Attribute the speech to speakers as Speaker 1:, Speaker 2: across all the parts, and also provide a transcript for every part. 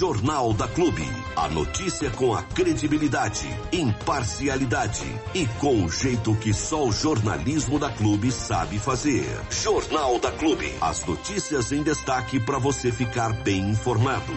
Speaker 1: Jornal da Clube. A notícia com a credibilidade, imparcialidade e com o jeito que só o jornalismo da Clube sabe fazer. Jornal da Clube. As notícias em destaque para você ficar bem informado.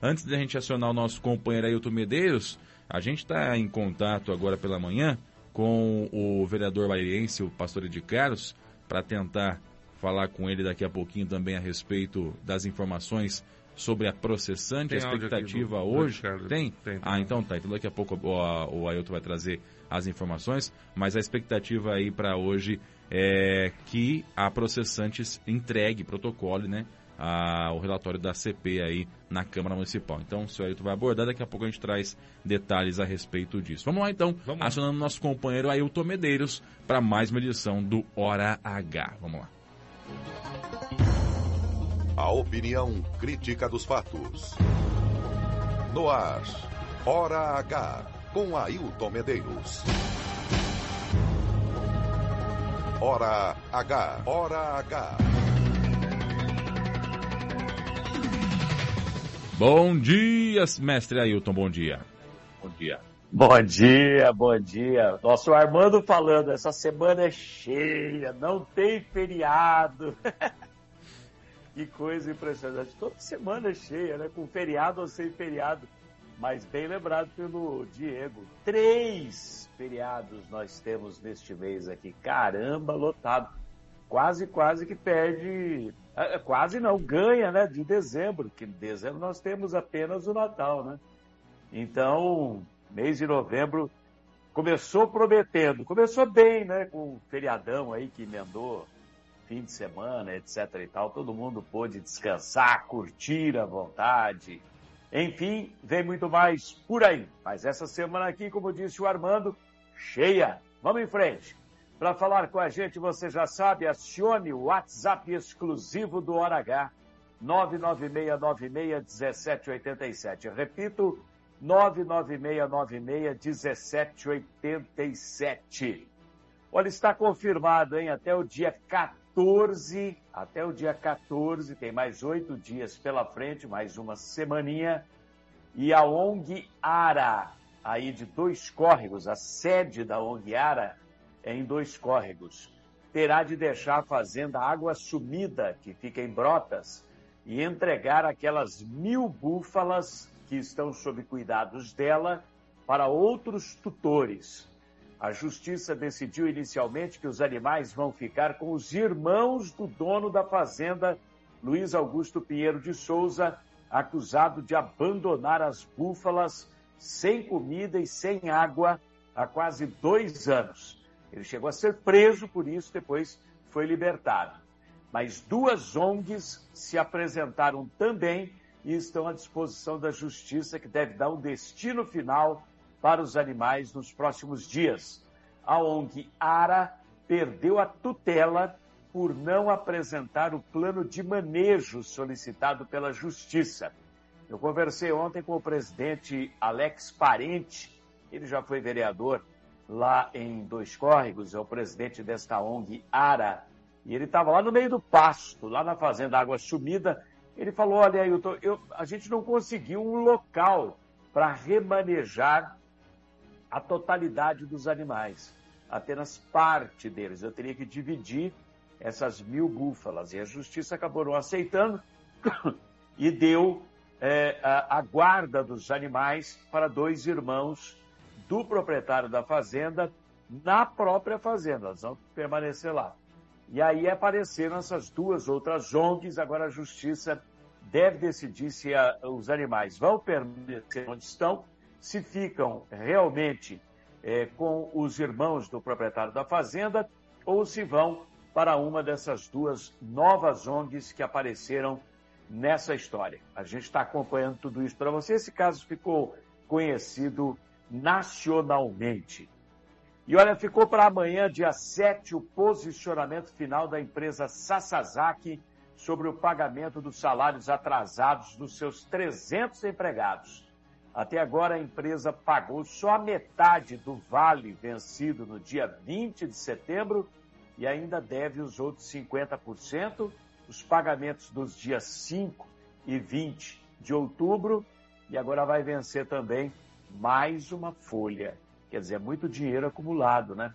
Speaker 2: Antes da gente acionar o nosso companheiro Ailton Medeiros, a gente está em contato agora pela manhã com o vereador bairense, o pastor de Carlos, para tentar falar com ele daqui a pouquinho também a respeito das informações sobre a processante, Tem a expectativa do, hoje. Do tem? Tem? Ah, então tá. Então daqui a pouco o, o Ailton vai trazer as informações, mas a expectativa aí para hoje é que a processantes entregue protocolo, né? A, o relatório da CP aí na Câmara Municipal. Então, o senhor Ailton vai abordar, daqui a pouco a gente traz detalhes a respeito disso. Vamos lá então, Vamos acionando nosso companheiro Ailton Medeiros para mais uma edição do Hora H. Vamos lá.
Speaker 1: A opinião crítica dos fatos. No ar, Hora H, com Ailton Medeiros. Hora H, Hora H.
Speaker 2: Bom dia, mestre Ailton, bom dia.
Speaker 3: Bom dia. Bom dia, bom dia. Nosso Armando falando, essa semana é cheia, não tem feriado. que coisa impressionante. Toda semana cheia, né? Com feriado ou sem feriado. Mas bem lembrado pelo Diego. Três feriados nós temos neste mês aqui. Caramba, lotado. Quase, quase que perde. É, é, quase não, ganha, né? De dezembro, que em dezembro nós temos apenas o Natal, né? Então, mês de novembro começou prometendo, começou bem, né? Com o feriadão aí que emendou fim de semana, etc e tal, todo mundo pôde descansar, curtir à vontade. Enfim, vem muito mais por aí. Mas essa semana aqui, como disse o Armando, cheia. Vamos em frente. Para falar com a gente, você já sabe, acione o WhatsApp exclusivo do Hora H, 996961787. Repito, 996961787. Olha, está confirmado, hein? Até o dia 14, até o dia 14, tem mais oito dias pela frente, mais uma semaninha. E a ONG Ara, aí de dois córregos, a sede da ONG Ara é em dois córregos, terá de deixar a fazenda Água Sumida, que fica em Brotas, e entregar aquelas mil búfalas que estão sob cuidados dela para outros tutores. A justiça decidiu inicialmente que os animais vão ficar com os irmãos do dono da fazenda, Luiz Augusto Pinheiro de Souza, acusado de abandonar as búfalas sem comida e sem água há quase dois anos. Ele chegou a ser preso por isso, depois foi libertado. Mas duas ONGs se apresentaram também e estão à disposição da justiça, que deve dar um destino final para os animais nos próximos dias. A ONG ARA perdeu a tutela por não apresentar o plano de manejo solicitado pela Justiça. Eu conversei ontem com o presidente Alex Parente, ele já foi vereador lá em Dois Córregos, é o presidente desta ONG ARA, e ele estava lá no meio do pasto, lá na fazenda Água Sumida, ele falou: olha, Ailton, eu, a gente não conseguiu um local para remanejar a totalidade dos animais, apenas parte deles. Eu teria que dividir essas mil búfalas. E a justiça acabou não aceitando e deu é, a, a guarda dos animais para dois irmãos do proprietário da fazenda na própria fazenda. Elas vão permanecer lá. E aí apareceram essas duas outras ONGs. Agora a justiça deve decidir se a, os animais vão permanecer onde estão, se ficam realmente é, com os irmãos do proprietário da fazenda ou se vão para uma dessas duas novas ONGs que apareceram nessa história. A gente está acompanhando tudo isso para você. Esse caso ficou conhecido nacionalmente. E olha, ficou para amanhã, dia 7, o posicionamento final da empresa Sasazaki sobre o pagamento dos salários atrasados dos seus 300 empregados. Até agora, a empresa pagou só a metade do vale vencido no dia 20 de setembro e ainda deve os outros 50%. Os pagamentos dos dias 5 e 20 de outubro e agora vai vencer também mais uma folha. Quer dizer, é muito dinheiro acumulado, né?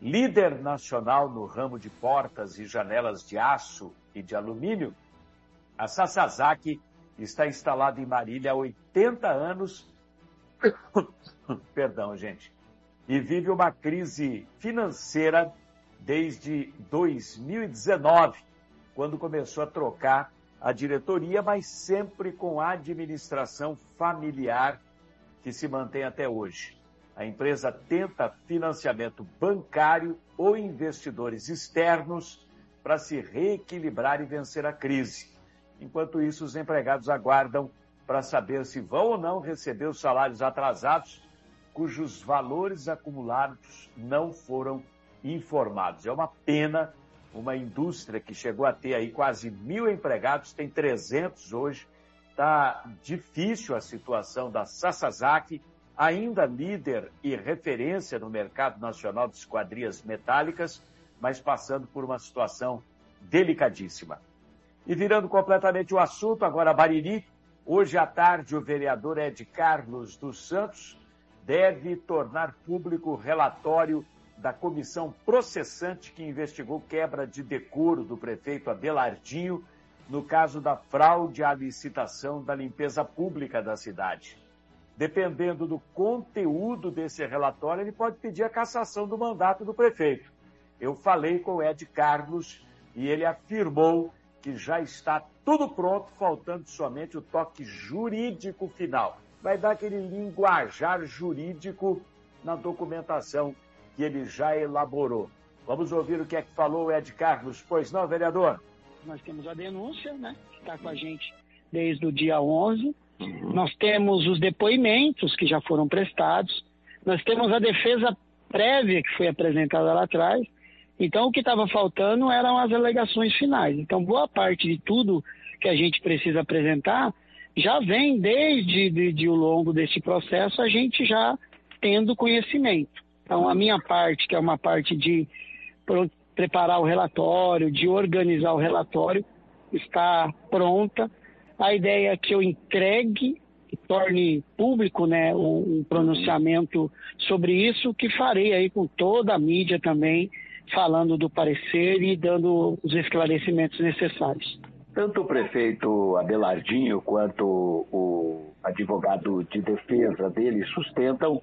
Speaker 3: Líder nacional no ramo de portas e janelas de aço e de alumínio, a Sasazaki está instalada em Marília há 80 anos. Perdão, gente. E vive uma crise financeira desde 2019, quando começou a trocar a diretoria, mas sempre com a administração familiar que se mantém até hoje. A empresa tenta financiamento bancário ou investidores externos para se reequilibrar e vencer a crise. Enquanto isso, os empregados aguardam para saber se vão ou não receber os salários atrasados, cujos valores acumulados não foram informados. É uma pena uma indústria que chegou a ter aí quase mil empregados, tem 300 hoje. Está difícil a situação da Sasazaki, ainda líder e referência no mercado nacional de esquadrias metálicas, mas passando por uma situação delicadíssima. E virando completamente o assunto, agora Bariri, hoje à tarde o vereador Ed Carlos dos Santos deve tornar público o relatório da comissão processante que investigou quebra de decoro do prefeito Abelardinho no caso da fraude à licitação da limpeza pública da cidade. Dependendo do conteúdo desse relatório, ele pode pedir a cassação do mandato do prefeito. Eu falei com o Ed Carlos e ele afirmou que já está tudo pronto, faltando somente o toque jurídico final. Vai dar aquele linguajar jurídico na documentação que ele já elaborou. Vamos ouvir o que é que falou o Ed Carlos. Pois não, vereador?
Speaker 4: Nós temos a denúncia, né? Que está com a gente desde o dia 11. Uhum. Nós temos os depoimentos que já foram prestados. Nós temos a defesa prévia que foi apresentada lá atrás. Então, o que estava faltando eram as alegações finais. Então, boa parte de tudo que a gente precisa apresentar já vem desde de, de, o longo desse processo, a gente já tendo conhecimento. Então, a minha parte, que é uma parte de preparar o relatório, de organizar o relatório, está pronta. A ideia é que eu entregue e torne público né, um, um pronunciamento sobre isso, que farei aí com toda a mídia também, falando do parecer e dando os esclarecimentos necessários.
Speaker 5: Tanto o prefeito Abelardinho quanto o advogado de defesa dele sustentam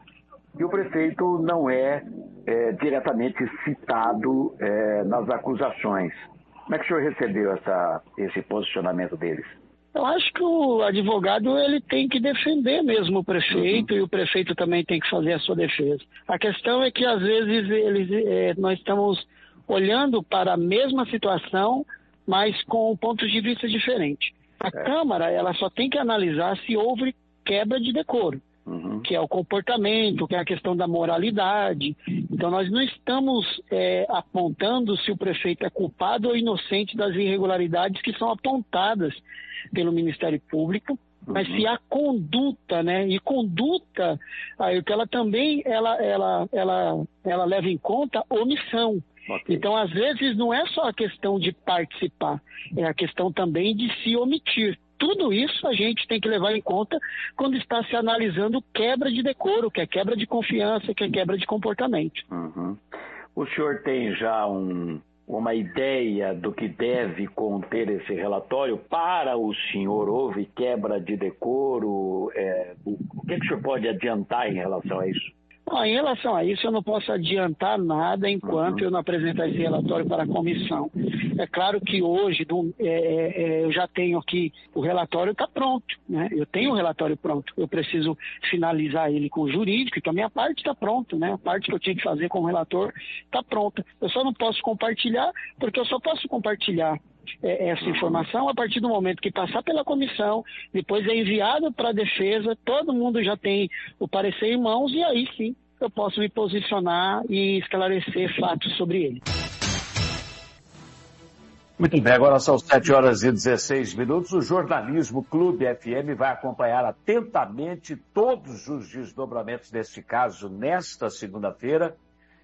Speaker 5: que o prefeito não é, é diretamente citado é, nas acusações. Como é que o senhor recebeu essa, esse posicionamento deles?
Speaker 4: Eu acho que o advogado ele tem que defender mesmo o prefeito uhum. e o prefeito também tem que fazer a sua defesa. A questão é que às vezes eles, é, nós estamos olhando para a mesma situação, mas com pontos de vista diferentes. A é. Câmara ela só tem que analisar se houve quebra de decoro. Uhum. que é o comportamento, que é a questão da moralidade. Então, nós não estamos é, apontando se o prefeito é culpado ou inocente das irregularidades que são apontadas pelo Ministério Público, mas uhum. se a conduta, né? E conduta, aí, que ela também ela, ela, ela, ela leva em conta omissão. Okay. Então, às vezes, não é só a questão de participar, é a questão também de se omitir. Tudo isso a gente tem que levar em conta quando está se analisando quebra de decoro, que é quebra de confiança, que é quebra de comportamento.
Speaker 5: Uhum. O senhor tem já um, uma ideia do que deve conter esse relatório? Para o senhor, houve quebra de decoro? É, o, que o senhor pode adiantar em relação a isso?
Speaker 4: Bom, em relação a isso, eu não posso adiantar nada enquanto uhum. eu não apresentar esse relatório para a comissão. É claro que hoje do, é, é, é eu já tenho aqui, o relatório está pronto, né? Eu tenho o relatório pronto. Eu preciso finalizar ele com o jurídico, então a minha parte está pronta, né? A parte que eu tinha que fazer com o relator está pronta. Eu só não posso compartilhar, porque eu só posso compartilhar é, essa informação a partir do momento que passar pela comissão, depois é enviado para a defesa, todo mundo já tem o parecer em mãos e aí sim eu posso me posicionar e esclarecer fatos sobre ele.
Speaker 3: Muito bem, agora são 7 horas e 16 minutos. O Jornalismo Clube FM vai acompanhar atentamente todos os desdobramentos deste caso nesta segunda-feira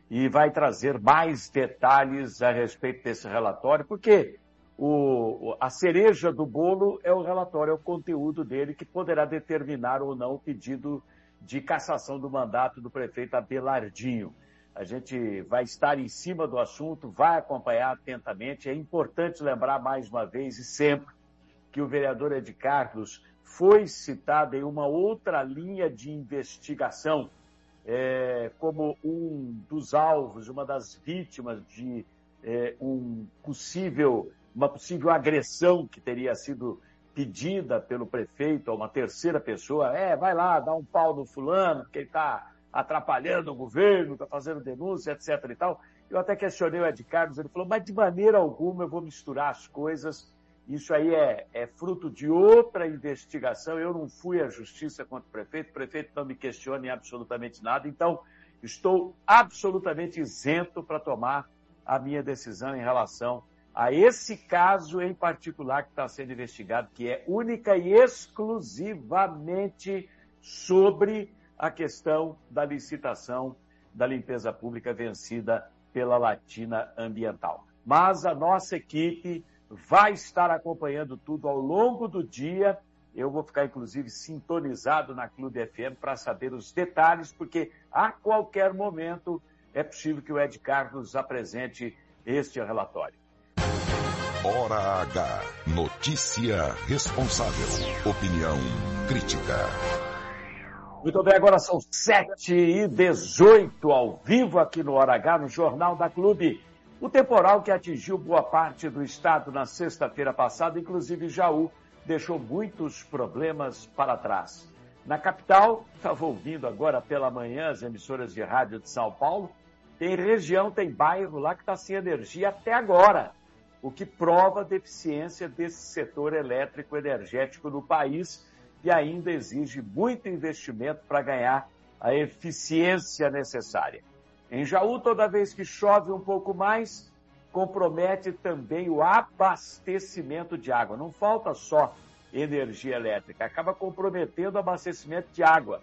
Speaker 3: e vai trazer mais detalhes a respeito desse relatório, porque o, a cereja do bolo é o relatório, é o conteúdo dele que poderá determinar ou não o pedido de cassação do mandato do prefeito Abelardinho. A gente vai estar em cima do assunto, vai acompanhar atentamente. É importante lembrar mais uma vez e sempre que o vereador Ed Carlos foi citado em uma outra linha de investigação é, como um dos alvos, uma das vítimas de é, um possível, uma possível agressão que teria sido pedida pelo prefeito a uma terceira pessoa. É, vai lá, dá um pau no fulano, porque ele está atrapalhando o governo, está fazendo denúncia, etc. e tal. Eu até questionei o Ed Carlos, ele falou, mas de maneira alguma eu vou misturar as coisas. Isso aí é, é fruto de outra investigação. Eu não fui à justiça contra o prefeito, o prefeito não me questiona em absolutamente nada. Então, estou absolutamente isento para tomar a minha decisão em relação a esse caso em particular que está sendo investigado, que é única e exclusivamente sobre a questão da licitação da limpeza pública vencida pela Latina Ambiental. Mas a nossa equipe vai estar acompanhando tudo ao longo do dia. Eu vou ficar, inclusive, sintonizado na Clube FM para saber os detalhes, porque a qualquer momento é possível que o Ed Carlos apresente este relatório.
Speaker 1: Hora H. Notícia responsável. Opinião crítica.
Speaker 3: Muito bem, agora são 7 e 18 ao vivo aqui no Hora H, no Jornal da Clube. O temporal que atingiu boa parte do estado na sexta-feira passada, inclusive Jaú, deixou muitos problemas para trás. Na capital, estava ouvindo agora pela manhã as emissoras de rádio de São Paulo, tem região, tem bairro lá que está sem energia até agora, o que prova a deficiência desse setor elétrico energético no país e ainda exige muito investimento para ganhar a eficiência necessária. Em Jaú, toda vez que chove um pouco mais, compromete também o abastecimento de água. Não falta só energia elétrica, acaba comprometendo o abastecimento de água.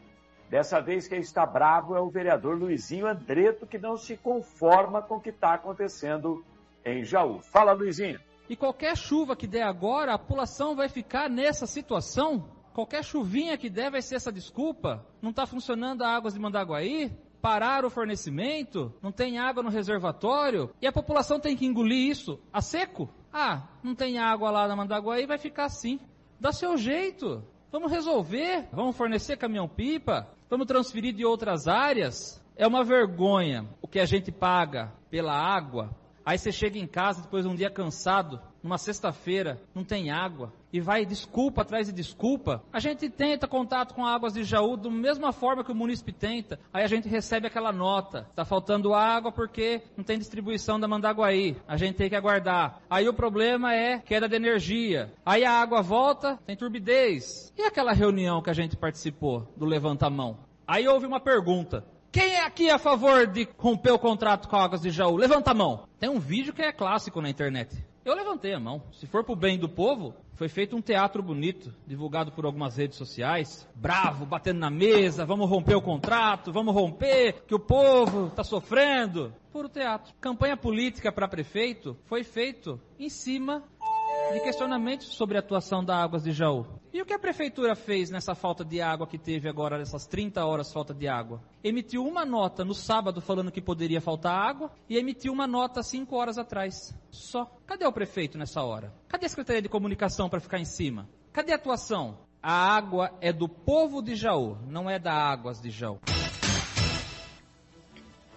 Speaker 3: Dessa vez quem está bravo é o vereador Luizinho Andreto, que não se conforma com o que está acontecendo em Jaú. Fala, Luizinho.
Speaker 6: E qualquer chuva que der agora, a população vai ficar nessa situação? Qualquer chuvinha que der vai ser essa desculpa? Não está funcionando a águas de Mandaguaí? Parar o fornecimento? Não tem água no reservatório? E a população tem que engolir isso a seco? Ah, não tem água lá na Mandaguaí, vai ficar assim. Dá seu jeito. Vamos resolver. Vamos fornecer caminhão-pipa. Vamos transferir de outras áreas. É uma vergonha o que a gente paga pela água Aí você chega em casa depois de um dia cansado, numa sexta-feira, não tem água, e vai desculpa atrás de desculpa. A gente tenta contato com águas de Jaú da mesma forma que o munícipe tenta. Aí a gente recebe aquela nota. Está faltando água porque não tem distribuição da Mandaguaí. A gente tem que aguardar. Aí o problema é queda de energia. Aí a água volta, tem turbidez. E aquela reunião que a gente participou do levanta mão? Aí houve uma pergunta. Quem é aqui a favor de romper o contrato com a Águas de Jaú? Levanta a mão. Tem um vídeo que é clássico na internet. Eu levantei a mão. Se for pro bem do povo, foi feito um teatro bonito, divulgado por algumas redes sociais. Bravo, batendo na mesa, vamos romper o contrato, vamos romper, que o povo está sofrendo. Puro teatro. Campanha política para prefeito foi feito em cima de questionamentos sobre a atuação da Águas de Jaú. E o que a prefeitura fez nessa falta de água que teve agora, nessas 30 horas falta de água? Emitiu uma nota no sábado falando que poderia faltar água e emitiu uma nota 5 horas atrás. Só. Cadê o prefeito nessa hora? Cadê a Secretaria de Comunicação para ficar em cima? Cadê a atuação? A água é do povo de Jaú, não é da Águas de Jaú.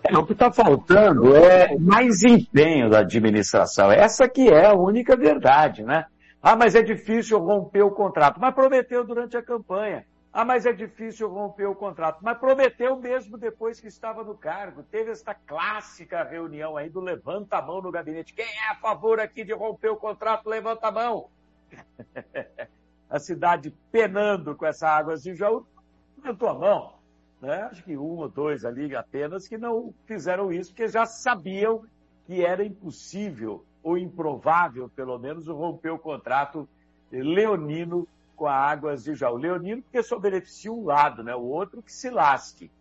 Speaker 3: É, o que está faltando é mais empenho da administração. Essa que é a única verdade, né? Ah, mas é difícil romper o contrato. Mas prometeu durante a campanha. Ah, mas é difícil romper o contrato. Mas prometeu mesmo depois que estava no cargo. Teve esta clássica reunião aí do levanta a mão no gabinete. Quem é a favor aqui de romper o contrato, levanta a mão. a cidade penando com essa água de Jaú, levantou a mão. Né? Acho que um ou dois ali apenas que não fizeram isso, porque já sabiam que era impossível, ou improvável, pelo menos, romper o contrato leonino com a Águas de Jaú. Leonino porque só beneficia um lado, né? o outro que se lasque.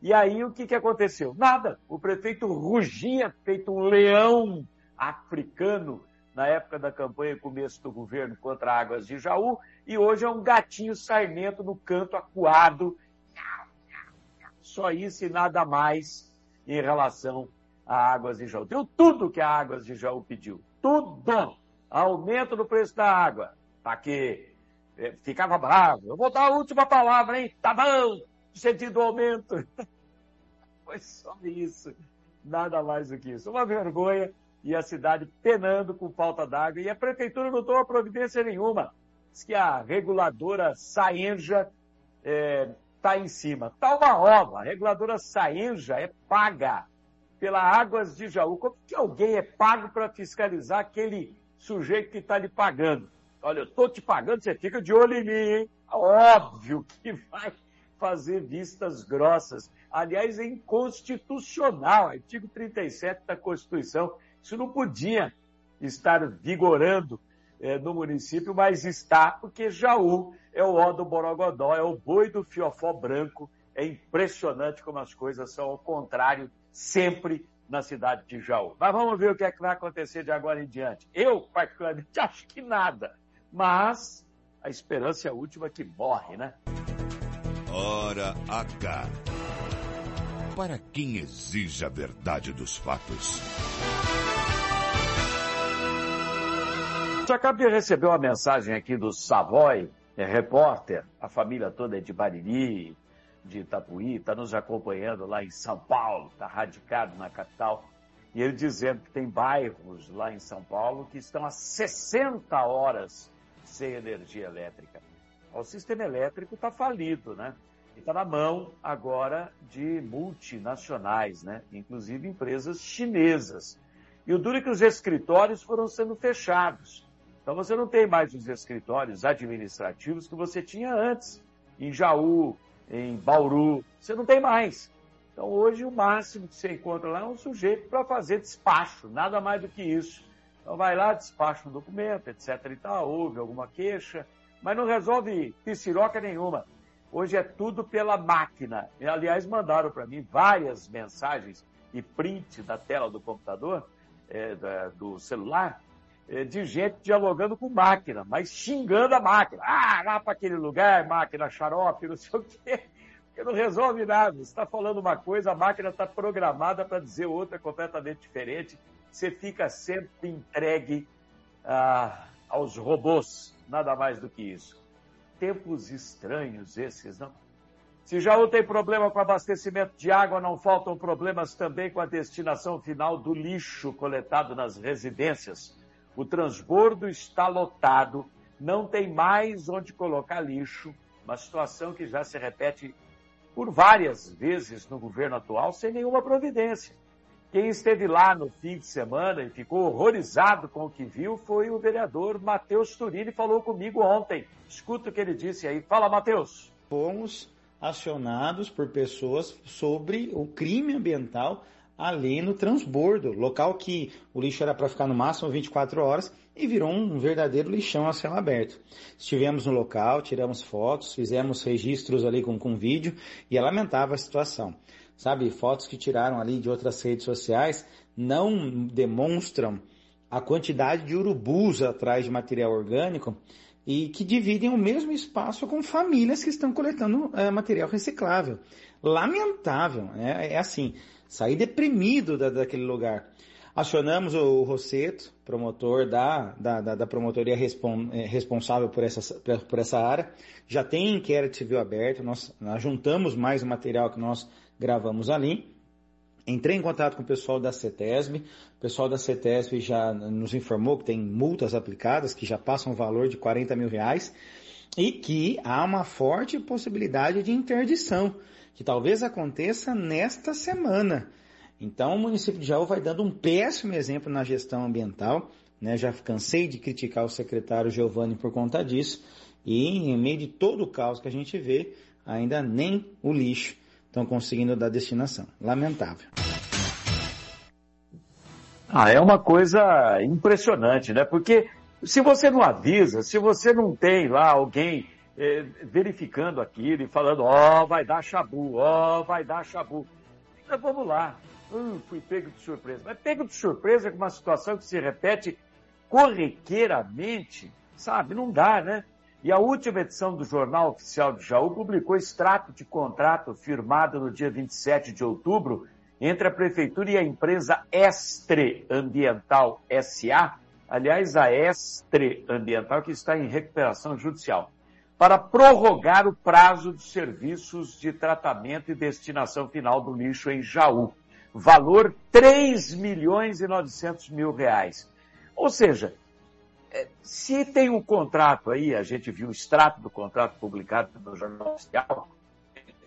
Speaker 3: E aí o que, que aconteceu? Nada. O prefeito rugia, feito um leão africano, na época da campanha e começo do governo contra Águas de Jaú, e hoje é um gatinho sarmento no canto acuado. Só isso e nada mais em relação a Águas de Jaú. Deu tudo que a Águas de Jaú pediu. Tudo! Aumento do preço da água. Para que é, ficava bravo. Eu vou dar a última palavra, hein? Tá bom! Sentido aumento. Foi só isso. Nada mais do que isso. Uma vergonha e a cidade penando com falta d'água. E a prefeitura não tomou providência nenhuma. Diz que a reguladora Saenja está é, tá em cima. Está uma ova. A reguladora Saenja é paga pela Águas de Jaú. Como que alguém é pago para fiscalizar aquele sujeito que está lhe pagando? Olha, eu estou te pagando, você fica de olho em mim, hein? Óbvio que vai fazer vistas grossas. Aliás, é inconstitucional, artigo 37 da Constituição. Isso não podia estar vigorando é, no município, mas está, porque Jaú é o ó do Borogodó, é o boi do fiofó branco. É impressionante como as coisas são ao contrário, sempre na cidade de Jaú. Mas vamos ver o que é que vai acontecer de agora em diante. Eu, particularmente, acho que nada. Mas a esperança é a última que morre, né?
Speaker 1: Hora H. Para quem exige a verdade dos fatos.
Speaker 3: Eu acabei de receber uma mensagem aqui do Savoy, é repórter, a família toda é de Bariri, de Itapuí, está nos acompanhando lá em São Paulo, está radicado na capital. E ele dizendo que tem bairros lá em São Paulo que estão há 60 horas sem energia elétrica. O sistema elétrico está falido, né? E está na mão agora de multinacionais, né? Inclusive empresas chinesas. E o duro é que os escritórios foram sendo fechados. Então você não tem mais os escritórios administrativos que você tinha antes, em Jaú, em Bauru, você não tem mais. Então hoje o máximo que você encontra lá é um sujeito para fazer despacho, nada mais do que isso. Então vai lá, despacha um documento, etc e tal, houve alguma queixa, mas não resolve pisciroca nenhuma. Hoje é tudo pela máquina. E, aliás, mandaram para mim várias mensagens e print da tela do computador, é, da, do celular, de gente dialogando com máquina, mas xingando a máquina. Ah, lá para aquele lugar, máquina xarope, não sei o quê. Porque não resolve nada. Você está falando uma coisa, a máquina está programada para dizer outra completamente diferente você fica sempre entregue ah, aos robôs, nada mais do que isso. Tempos estranhos esses, não? Se já tem problema com abastecimento de água, não faltam problemas também com a destinação final do lixo coletado nas residências. O transbordo está lotado, não tem mais onde colocar lixo, uma situação que já se repete por várias vezes no governo atual sem nenhuma providência. Quem esteve lá no fim de semana e ficou horrorizado com o que viu foi o vereador Matheus Turini, falou comigo ontem. Escuta o que ele disse aí. Fala, Matheus.
Speaker 7: Fomos acionados por pessoas sobre o crime ambiental ali no transbordo, local que o lixo era para ficar no máximo 24 horas e virou um verdadeiro lixão a céu aberto. Estivemos no local, tiramos fotos, fizemos registros ali com, com vídeo e é lamentável a situação sabe, fotos que tiraram ali de outras redes sociais não demonstram a quantidade de urubus atrás de material orgânico e que dividem o mesmo espaço com famílias que estão coletando é, material reciclável. Lamentável, né? é assim, sair deprimido da, daquele lugar. Acionamos o Rosseto, promotor da, da, da, da promotoria respon, é, responsável por essa, por essa área. Já tem inquérito civil aberto, nós, nós juntamos mais o material que nós gravamos ali. Entrei em contato com o pessoal da CETESB. O pessoal da CETESB já nos informou que tem multas aplicadas que já passam o valor de 40 mil reais e que há uma forte possibilidade de interdição, que talvez aconteça nesta semana. Então o município de Jaú vai dando um péssimo exemplo na gestão ambiental. Né? Já cansei de criticar o secretário Giovanni por conta disso. E em meio de todo o caos que a gente vê, ainda nem o lixo estão conseguindo dar destinação. Lamentável.
Speaker 3: Ah, é uma coisa impressionante, né? Porque se você não avisa, se você não tem lá alguém eh, verificando aquilo e falando, ó, oh, vai dar chabu, ó, oh, vai dar chabu. Então, vamos lá. Hum, fui pego de surpresa. Mas pego de surpresa com uma situação que se repete corriqueiramente, sabe? Não dá, né? E a última edição do Jornal Oficial de Jaú publicou extrato de contrato firmado no dia 27 de outubro entre a Prefeitura e a empresa Estre Ambiental SA, aliás, a Estre Ambiental, que está em recuperação judicial, para prorrogar o prazo dos serviços de tratamento e destinação final do lixo em Jaú. Valor 3 milhões e 900 mil reais. Ou seja, é, se tem um contrato aí, a gente viu o extrato do contrato publicado no Jornal Oficial,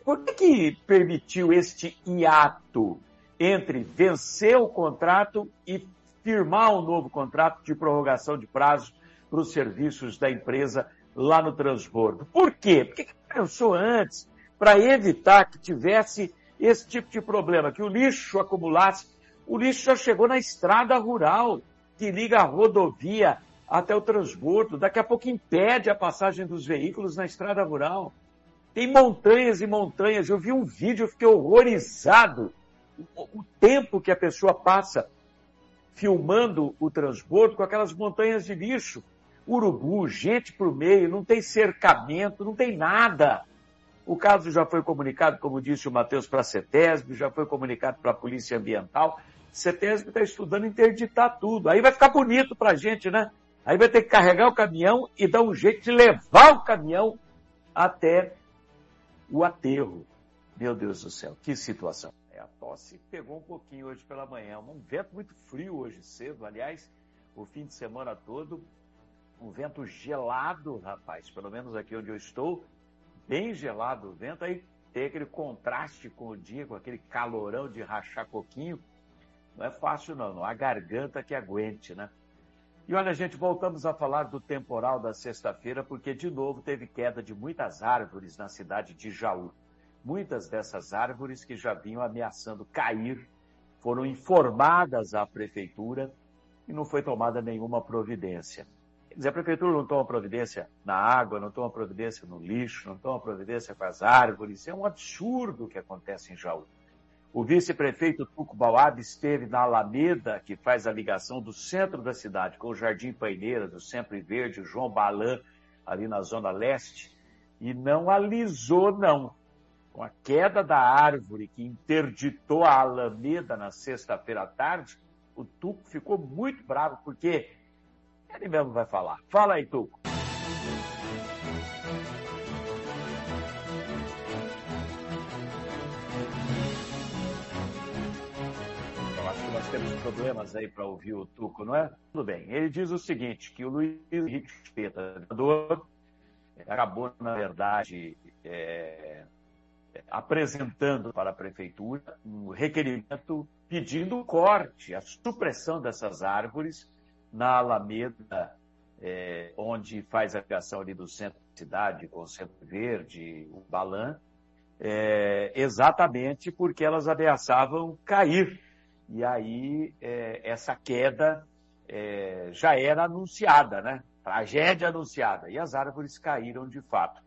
Speaker 3: por que, que permitiu este hiato entre vencer o contrato e firmar um novo contrato de prorrogação de prazo para os serviços da empresa lá no transbordo? Por quê? Por que pensou antes para evitar que tivesse esse tipo de problema, que o lixo acumulasse? O lixo já chegou na estrada rural que liga a rodovia até o transbordo, daqui a pouco impede a passagem dos veículos na estrada rural. Tem montanhas e montanhas. Eu vi um vídeo, eu fiquei horrorizado. O, o tempo que a pessoa passa filmando o transbordo com aquelas montanhas de lixo. Urubu, gente por meio, não tem cercamento, não tem nada. O caso já foi comunicado, como disse o Matheus, para a CETESB, já foi comunicado para a Polícia Ambiental. CETESB está estudando interditar tudo. Aí vai ficar bonito para a gente, né? Aí vai ter que carregar o caminhão e dar um jeito de levar o caminhão até o aterro. Meu Deus do céu, que situação. É, a tosse pegou um pouquinho hoje pela manhã. Um vento muito frio hoje cedo, aliás, o fim de semana todo. Um vento gelado, rapaz, pelo menos aqui onde eu estou, bem gelado o vento. Aí tem aquele contraste com o dia, com aquele calorão de rachar coquinho. Não é fácil não, não há garganta que aguente, né? E olha, gente, voltamos a falar do temporal da sexta-feira, porque de novo teve queda de muitas árvores na cidade de Jaú. Muitas dessas árvores que já vinham ameaçando cair foram informadas à prefeitura e não foi tomada nenhuma providência. Quer dizer, a prefeitura não toma providência na água, não toma providência no lixo, não toma providência com as árvores. É um absurdo o que acontece em Jaú. O vice-prefeito Tuco Bauab esteve na Alameda, que faz a ligação do centro da cidade com o Jardim Paineira, do Sempre Verde, o João Balan, ali na Zona Leste, e não alisou, não. Com a queda da árvore que interditou a Alameda na sexta-feira à tarde, o Tuco ficou muito bravo, porque ele mesmo vai falar. Fala aí, Tuco. temos problemas aí para ouvir o Tuco, não é? Tudo bem. Ele diz o seguinte, que o Luiz Henrique Espeta, vereador, acabou, na verdade, é, apresentando para a prefeitura um requerimento pedindo corte, a supressão dessas árvores na Alameda, é, onde faz a criação ali do centro da cidade, com o Centro Verde, o Balan, é, exatamente porque elas ameaçavam cair e aí é, essa queda já era anunciada, né? Tragédia anunciada. E as árvores caíram de fato.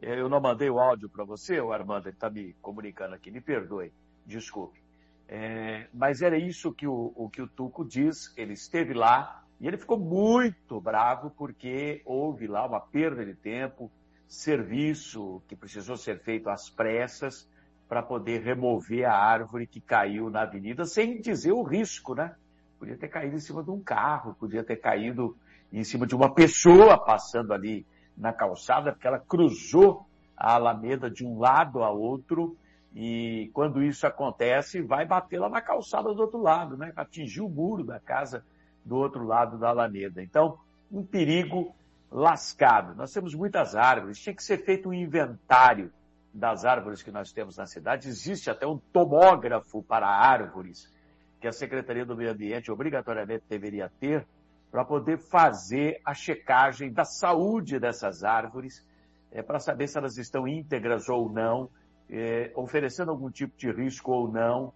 Speaker 3: Eu não mandei o áudio para você, o Armando, está me comunicando aqui, me perdoe, desculpe. É, mas era isso que o, o, que o Tuco diz, ele esteve lá e ele ficou muito bravo porque houve lá uma perda de tempo, serviço que precisou ser feito às pressas, para poder remover a árvore que caiu na avenida, sem dizer o risco, né? Podia ter caído em cima de um carro, podia ter caído em cima de uma pessoa passando ali na calçada, porque ela cruzou a alameda de um lado a outro, e quando isso acontece, vai bater lá na calçada do outro lado, né? Atingir o muro da casa do outro lado da alameda. Então, um perigo lascado. Nós temos muitas árvores, tinha que ser feito um inventário das árvores que nós temos na cidade, existe até um tomógrafo para árvores que a Secretaria do Meio Ambiente obrigatoriamente deveria ter para poder fazer a checagem da saúde dessas árvores, é, para saber se elas estão íntegras ou não, é, oferecendo algum tipo de risco ou não,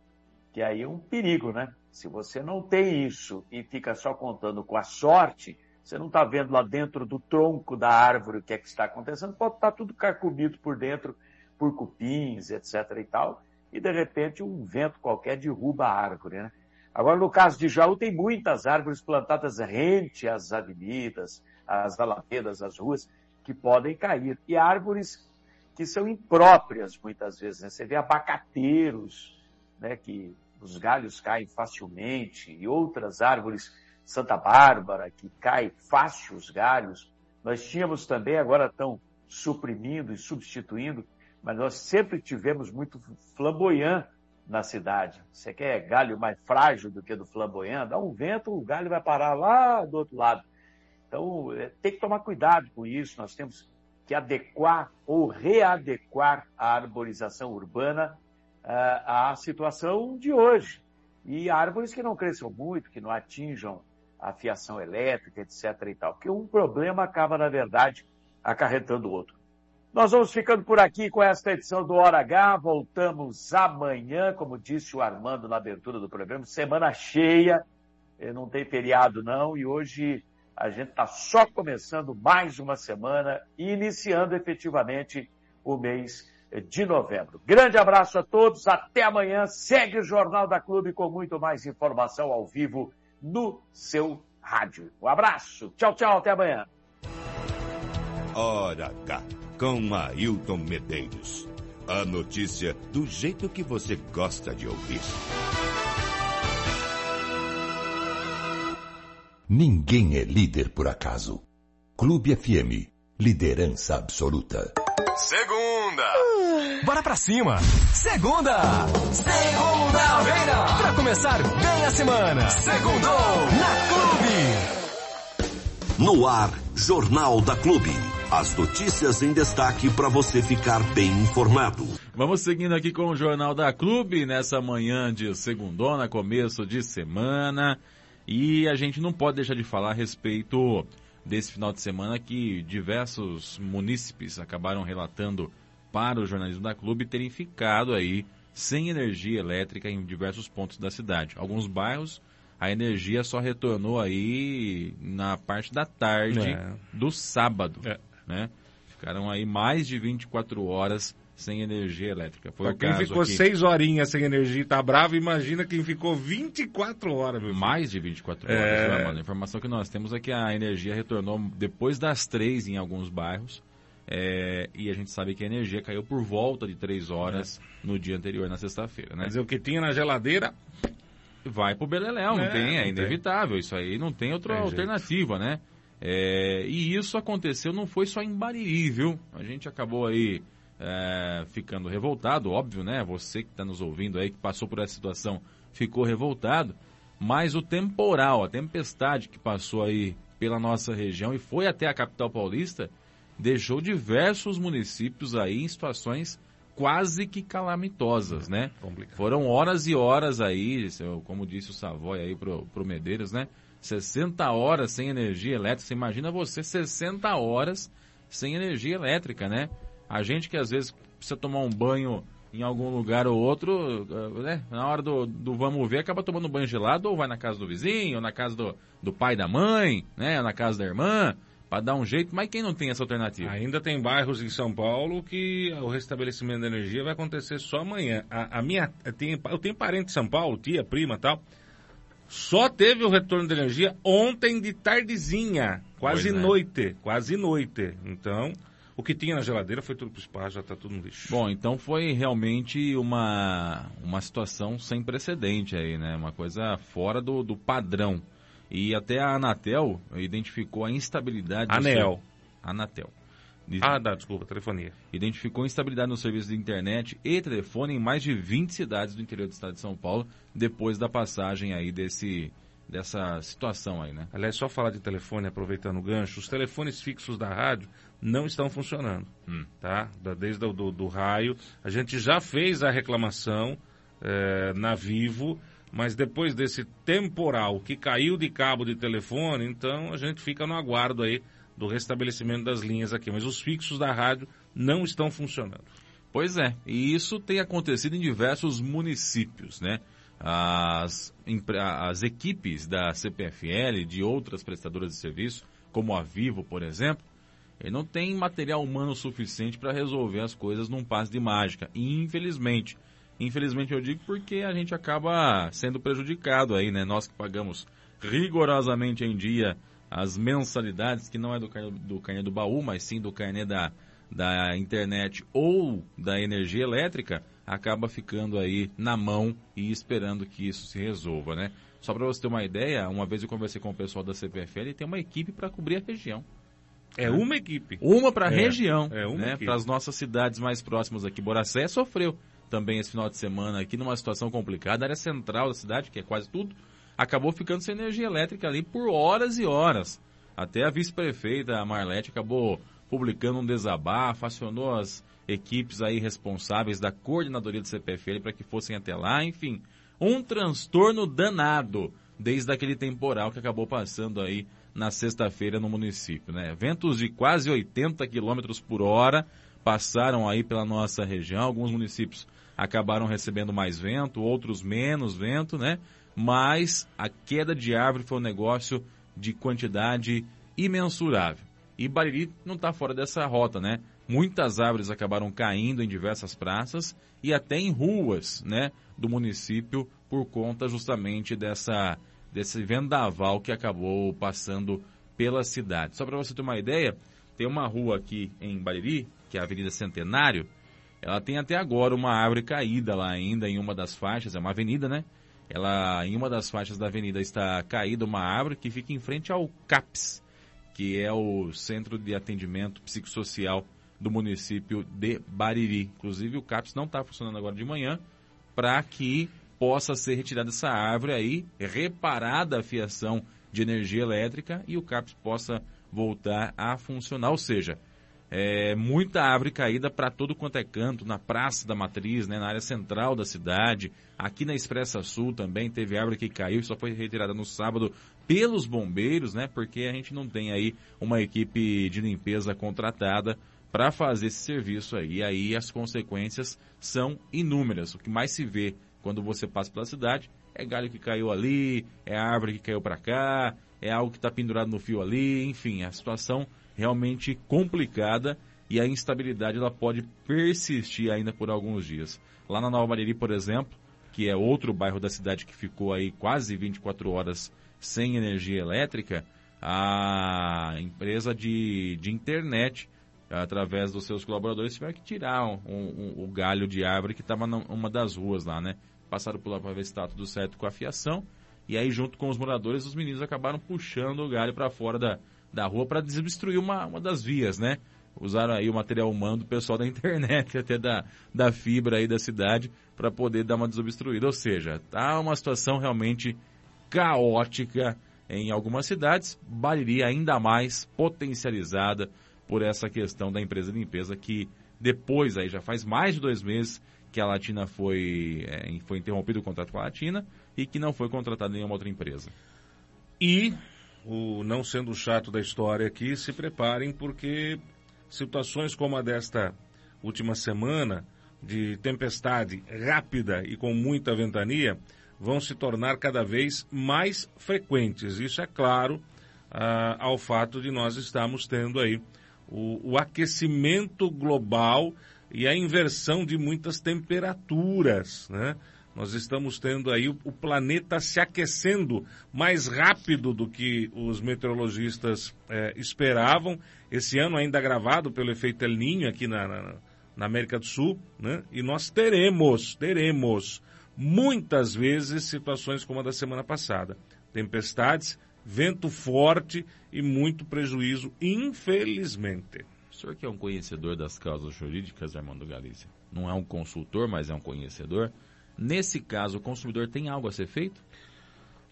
Speaker 3: que aí é um perigo, né? Se você não tem isso e fica só contando com a sorte, você não está vendo lá dentro do tronco da árvore o que é que está acontecendo, pode estar tá tudo carcomido por dentro por cupins, etc. e tal, e de repente um vento qualquer derruba a árvore, né? Agora, no caso de Jaú, tem muitas árvores plantadas rente às avenidas, às alamedas, às ruas, que podem cair. E árvores que são impróprias, muitas vezes. Né? Você vê abacateiros, né, que os galhos caem facilmente, e outras árvores, Santa Bárbara, que cai fácil os galhos. Nós tínhamos também, agora estão suprimindo e substituindo, mas nós sempre tivemos muito flamboyant na cidade. Você quer galho mais frágil do que do flamboyant? Dá um vento, o galho vai parar lá do outro lado. Então, é, tem que tomar cuidado com isso. Nós temos que adequar ou readequar a arborização urbana à situação de hoje. E árvores que não cresçam muito, que não atinjam a fiação elétrica, etc. e tal. Porque um problema acaba, na verdade, acarretando outro. Nós vamos ficando por aqui com esta edição do Hora H. Voltamos amanhã, como disse o Armando na abertura do programa, semana cheia. Não tem feriado, não. E hoje a gente está só começando mais uma semana e iniciando efetivamente o mês de novembro. Grande abraço a todos, até amanhã. Segue o Jornal da Clube com muito mais informação ao vivo no seu rádio. Um abraço, tchau, tchau, até amanhã.
Speaker 1: Hora H, com Ailton Medeiros. A notícia do jeito que você gosta de ouvir. Ninguém é líder por acaso. Clube FM, liderança absoluta.
Speaker 8: Segunda! Bora pra cima! Segunda! Segunda-feira! Pra começar bem a semana! Segundou na Clube!
Speaker 1: No ar, Jornal da Clube. As notícias em destaque para você ficar bem informado.
Speaker 2: Vamos seguindo aqui com o Jornal da Clube nessa manhã de segundona, começo de semana. E a gente não pode deixar de falar a respeito desse final de semana que diversos munícipes acabaram relatando para o jornalismo da Clube terem ficado aí sem energia elétrica em diversos pontos da cidade. Alguns bairros a energia só retornou aí na parte da tarde é. do sábado, é. né? Ficaram aí mais de 24 horas sem energia elétrica.
Speaker 9: Foi quem ficou aqui. seis horinhas sem energia e tá bravo, imagina quem ficou 24 horas. Meu
Speaker 2: Mais de 24 horas, é... né, mano? A informação que nós temos é que a energia retornou depois das três em alguns bairros. É, e a gente sabe que a energia caiu por volta de três horas é. no dia anterior, na sexta-feira, né?
Speaker 9: Quer dizer, o que tinha na geladeira...
Speaker 2: Vai pro Beleléu, não é, tem, é inevitável. Tem. Isso aí não tem outra tem alternativa, jeito. né? É, e isso aconteceu, não foi só em Bariri, viu? A gente acabou aí é, ficando revoltado, óbvio, né? Você que está nos ouvindo aí, que passou por essa situação, ficou revoltado. Mas o temporal, a tempestade que passou aí pela nossa região e foi até a capital paulista, deixou diversos municípios aí em situações quase que calamitosas, né? Complicado. Foram horas e horas aí, como disse o Savoy aí pro, pro Medeiros, né? 60 horas sem energia elétrica. Você imagina você 60 horas sem energia elétrica, né? A gente que às vezes precisa tomar um banho em algum lugar ou outro, eh, né? Na hora do, do vamos ver, acaba tomando banho gelado ou vai na casa do vizinho, ou na casa do, do pai da mãe, né? Ou na casa da irmã, para dar um jeito. Mas quem não tem essa alternativa?
Speaker 9: Ainda tem bairros em São Paulo que o restabelecimento da energia vai acontecer só amanhã. A, a minha, eu tenho, eu tenho parente em São Paulo, tia, prima tal. Só teve o retorno de energia ontem de tardezinha, quase pois noite, é. quase noite. Então, o que tinha na geladeira foi tudo para o espaço, já está tudo no lixo.
Speaker 2: Bom, então foi realmente uma, uma situação sem precedente aí, né? Uma coisa fora do, do padrão. E até a Anatel identificou a instabilidade...
Speaker 9: Anel.
Speaker 2: Seu... Anatel.
Speaker 9: Ah, dá, desculpa, telefonia.
Speaker 2: Identificou instabilidade no serviço de internet e telefone em mais de 20 cidades do interior do estado de São Paulo, depois da passagem aí desse, dessa situação aí, né?
Speaker 9: Aliás, só falar de telefone, aproveitando o gancho, os telefones fixos da rádio não estão funcionando, hum. tá? Desde o do, do, raio. A gente já fez a reclamação é, na Vivo, mas depois desse temporal que caiu de cabo de telefone, então a gente fica no aguardo aí do restabelecimento das linhas aqui. Mas os fixos da rádio não estão funcionando.
Speaker 2: Pois é, e isso tem acontecido em diversos municípios, né? As, as equipes da CPFL, de outras prestadoras de serviço, como a Vivo, por exemplo, ele não tem material humano suficiente para resolver as coisas num passe de mágica. Infelizmente, Infelizmente eu digo porque a gente acaba sendo prejudicado aí, né? Nós que pagamos rigorosamente em dia as mensalidades, que não é do carnê do, carnê do baú, mas sim do carnê da, da internet ou da energia elétrica, acaba ficando aí na mão e esperando que isso se resolva, né? Só para você ter uma ideia, uma vez eu conversei com o pessoal da CPFL e tem uma equipe para cobrir a região.
Speaker 9: É uma equipe.
Speaker 2: Uma para a é, região,
Speaker 9: é uma
Speaker 2: né? Para as nossas cidades mais próximas aqui. Boracé sofreu também esse final de semana aqui numa situação complicada. A área central da cidade, que é quase tudo, acabou ficando sem energia elétrica ali por horas e horas. Até a vice-prefeita, Marlete, acabou publicando um desabafo, acionou as equipes aí responsáveis da coordenadoria do CPFL para que fossem até lá, enfim, um transtorno danado desde aquele temporal que acabou passando aí na sexta-feira no município, né? Ventos de quase 80 km por hora passaram aí pela nossa região, alguns municípios acabaram recebendo mais vento, outros menos vento, né? Mas a queda de árvore foi um negócio de quantidade imensurável. E Bariri não está fora dessa rota, né? Muitas árvores acabaram caindo em diversas praças e até em ruas, né, do município por conta justamente dessa desse vendaval que acabou passando pela cidade. Só para você ter uma ideia, tem uma rua aqui em Bariri, que é a Avenida Centenário, ela tem até agora uma árvore caída lá ainda em uma das faixas, é uma avenida, né? Ela, em uma das faixas da avenida está caída uma árvore que fica em frente ao CAPS, que é o Centro de Atendimento Psicossocial do município de Bariri. Inclusive, o CAPS não está funcionando agora de manhã para que possa ser retirada essa árvore aí, reparada a fiação de energia elétrica e o CAPS possa voltar a funcionar. Ou seja, é, muita árvore caída para todo quanto é canto, na Praça da Matriz, né, na área central da cidade. Aqui na Expressa Sul também teve árvore que caiu, só foi retirada no sábado pelos bombeiros, né, porque a gente não tem aí uma equipe de limpeza contratada para fazer esse serviço aí. E aí as consequências são inúmeras. O que mais se vê quando você passa pela cidade é galho que caiu ali, é árvore que caiu para cá, é algo que está pendurado no fio ali, enfim, a situação realmente complicada e a instabilidade ela pode persistir ainda por alguns dias. Lá na Nova Mariri, por exemplo, que é outro bairro da cidade que ficou aí quase 24 horas sem energia elétrica, a empresa de, de internet, através dos seus colaboradores, tiveram que tirar o um, um, um, galho de árvore que estava numa das ruas lá, né? Passaram por lá para ver se está tudo certo com a fiação. E aí, junto com os moradores, os meninos acabaram puxando o galho para fora da, da rua para desobstruir uma, uma das vias, né? Usaram aí o material humano do pessoal da internet, até da, da fibra aí da cidade, para poder dar uma desobstruída. Ou seja, tá uma situação realmente caótica em algumas cidades, Bariri ainda mais potencializada por essa questão da empresa de limpeza que depois aí já faz mais de dois meses que a Latina foi, é, foi interrompido o contrato com a Latina e que não foi contratada nenhuma outra empresa.
Speaker 9: E o não sendo chato da história aqui, se preparem porque situações como a desta última semana, de tempestade rápida e com muita ventania, vão se tornar cada vez mais frequentes. Isso é claro ah, ao fato de nós estarmos tendo aí o, o aquecimento global e a inversão de muitas temperaturas, né? Nós estamos tendo aí o, planeta se aquecendo mais rápido do que os meteorologistas é, esperavam. Esse ano ainda agravado pelo efeito El Niño aqui na, na, na América do Sul, né? E nós teremos, teremos muitas vezes situações como a da semana passada. Tempestades, vento forte e muito prejuízo, infelizmente.
Speaker 2: O senhor que é um conhecedor das causas jurídicas, Armando Galícia, não é um consultor, mas é um conhecedor. Nesse caso, o consumidor tem algo a ser feito?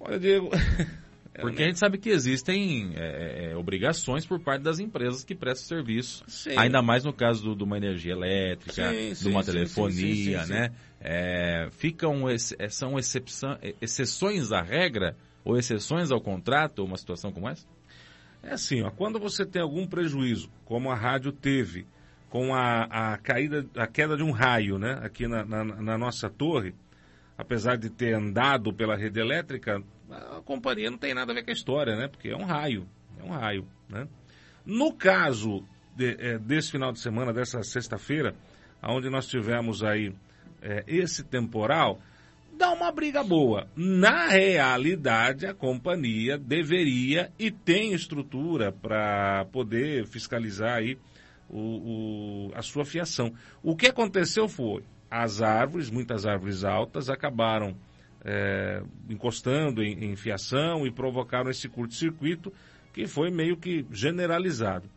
Speaker 9: Olha, Diego.
Speaker 2: Porque a gente sabe que existem é, é, é, obrigações por parte das empresas que prestam serviço. Sim. Ainda mais no caso do, de uma energia elétrica, sim, de uma sim, telefonia, né? É, ficam, é, são excepção, exceções à regra ou exceções ao contrato, uma situação como essa?
Speaker 9: É assim, ó, quando você tem algum prejuízo, como a rádio teve, com a, a caída, a queda de um raio, né, aqui na, na, na nossa torre, apesar de ter andado pela rede elétrica, a companhia não tem nada a ver com a história, né, porque é um raio, é um raio, né. No caso de, é, desse final de semana, dessa sexta-feira, onde nós tivemos aí é, esse temporal, dá uma briga boa. Na realidade, a companhia deveria e tem estrutura para poder fiscalizar aí o, o, a sua fiação. O que aconteceu foi, as árvores, muitas árvores altas, acabaram é, encostando em, em fiação e provocaram esse curto-circuito que foi meio que generalizado.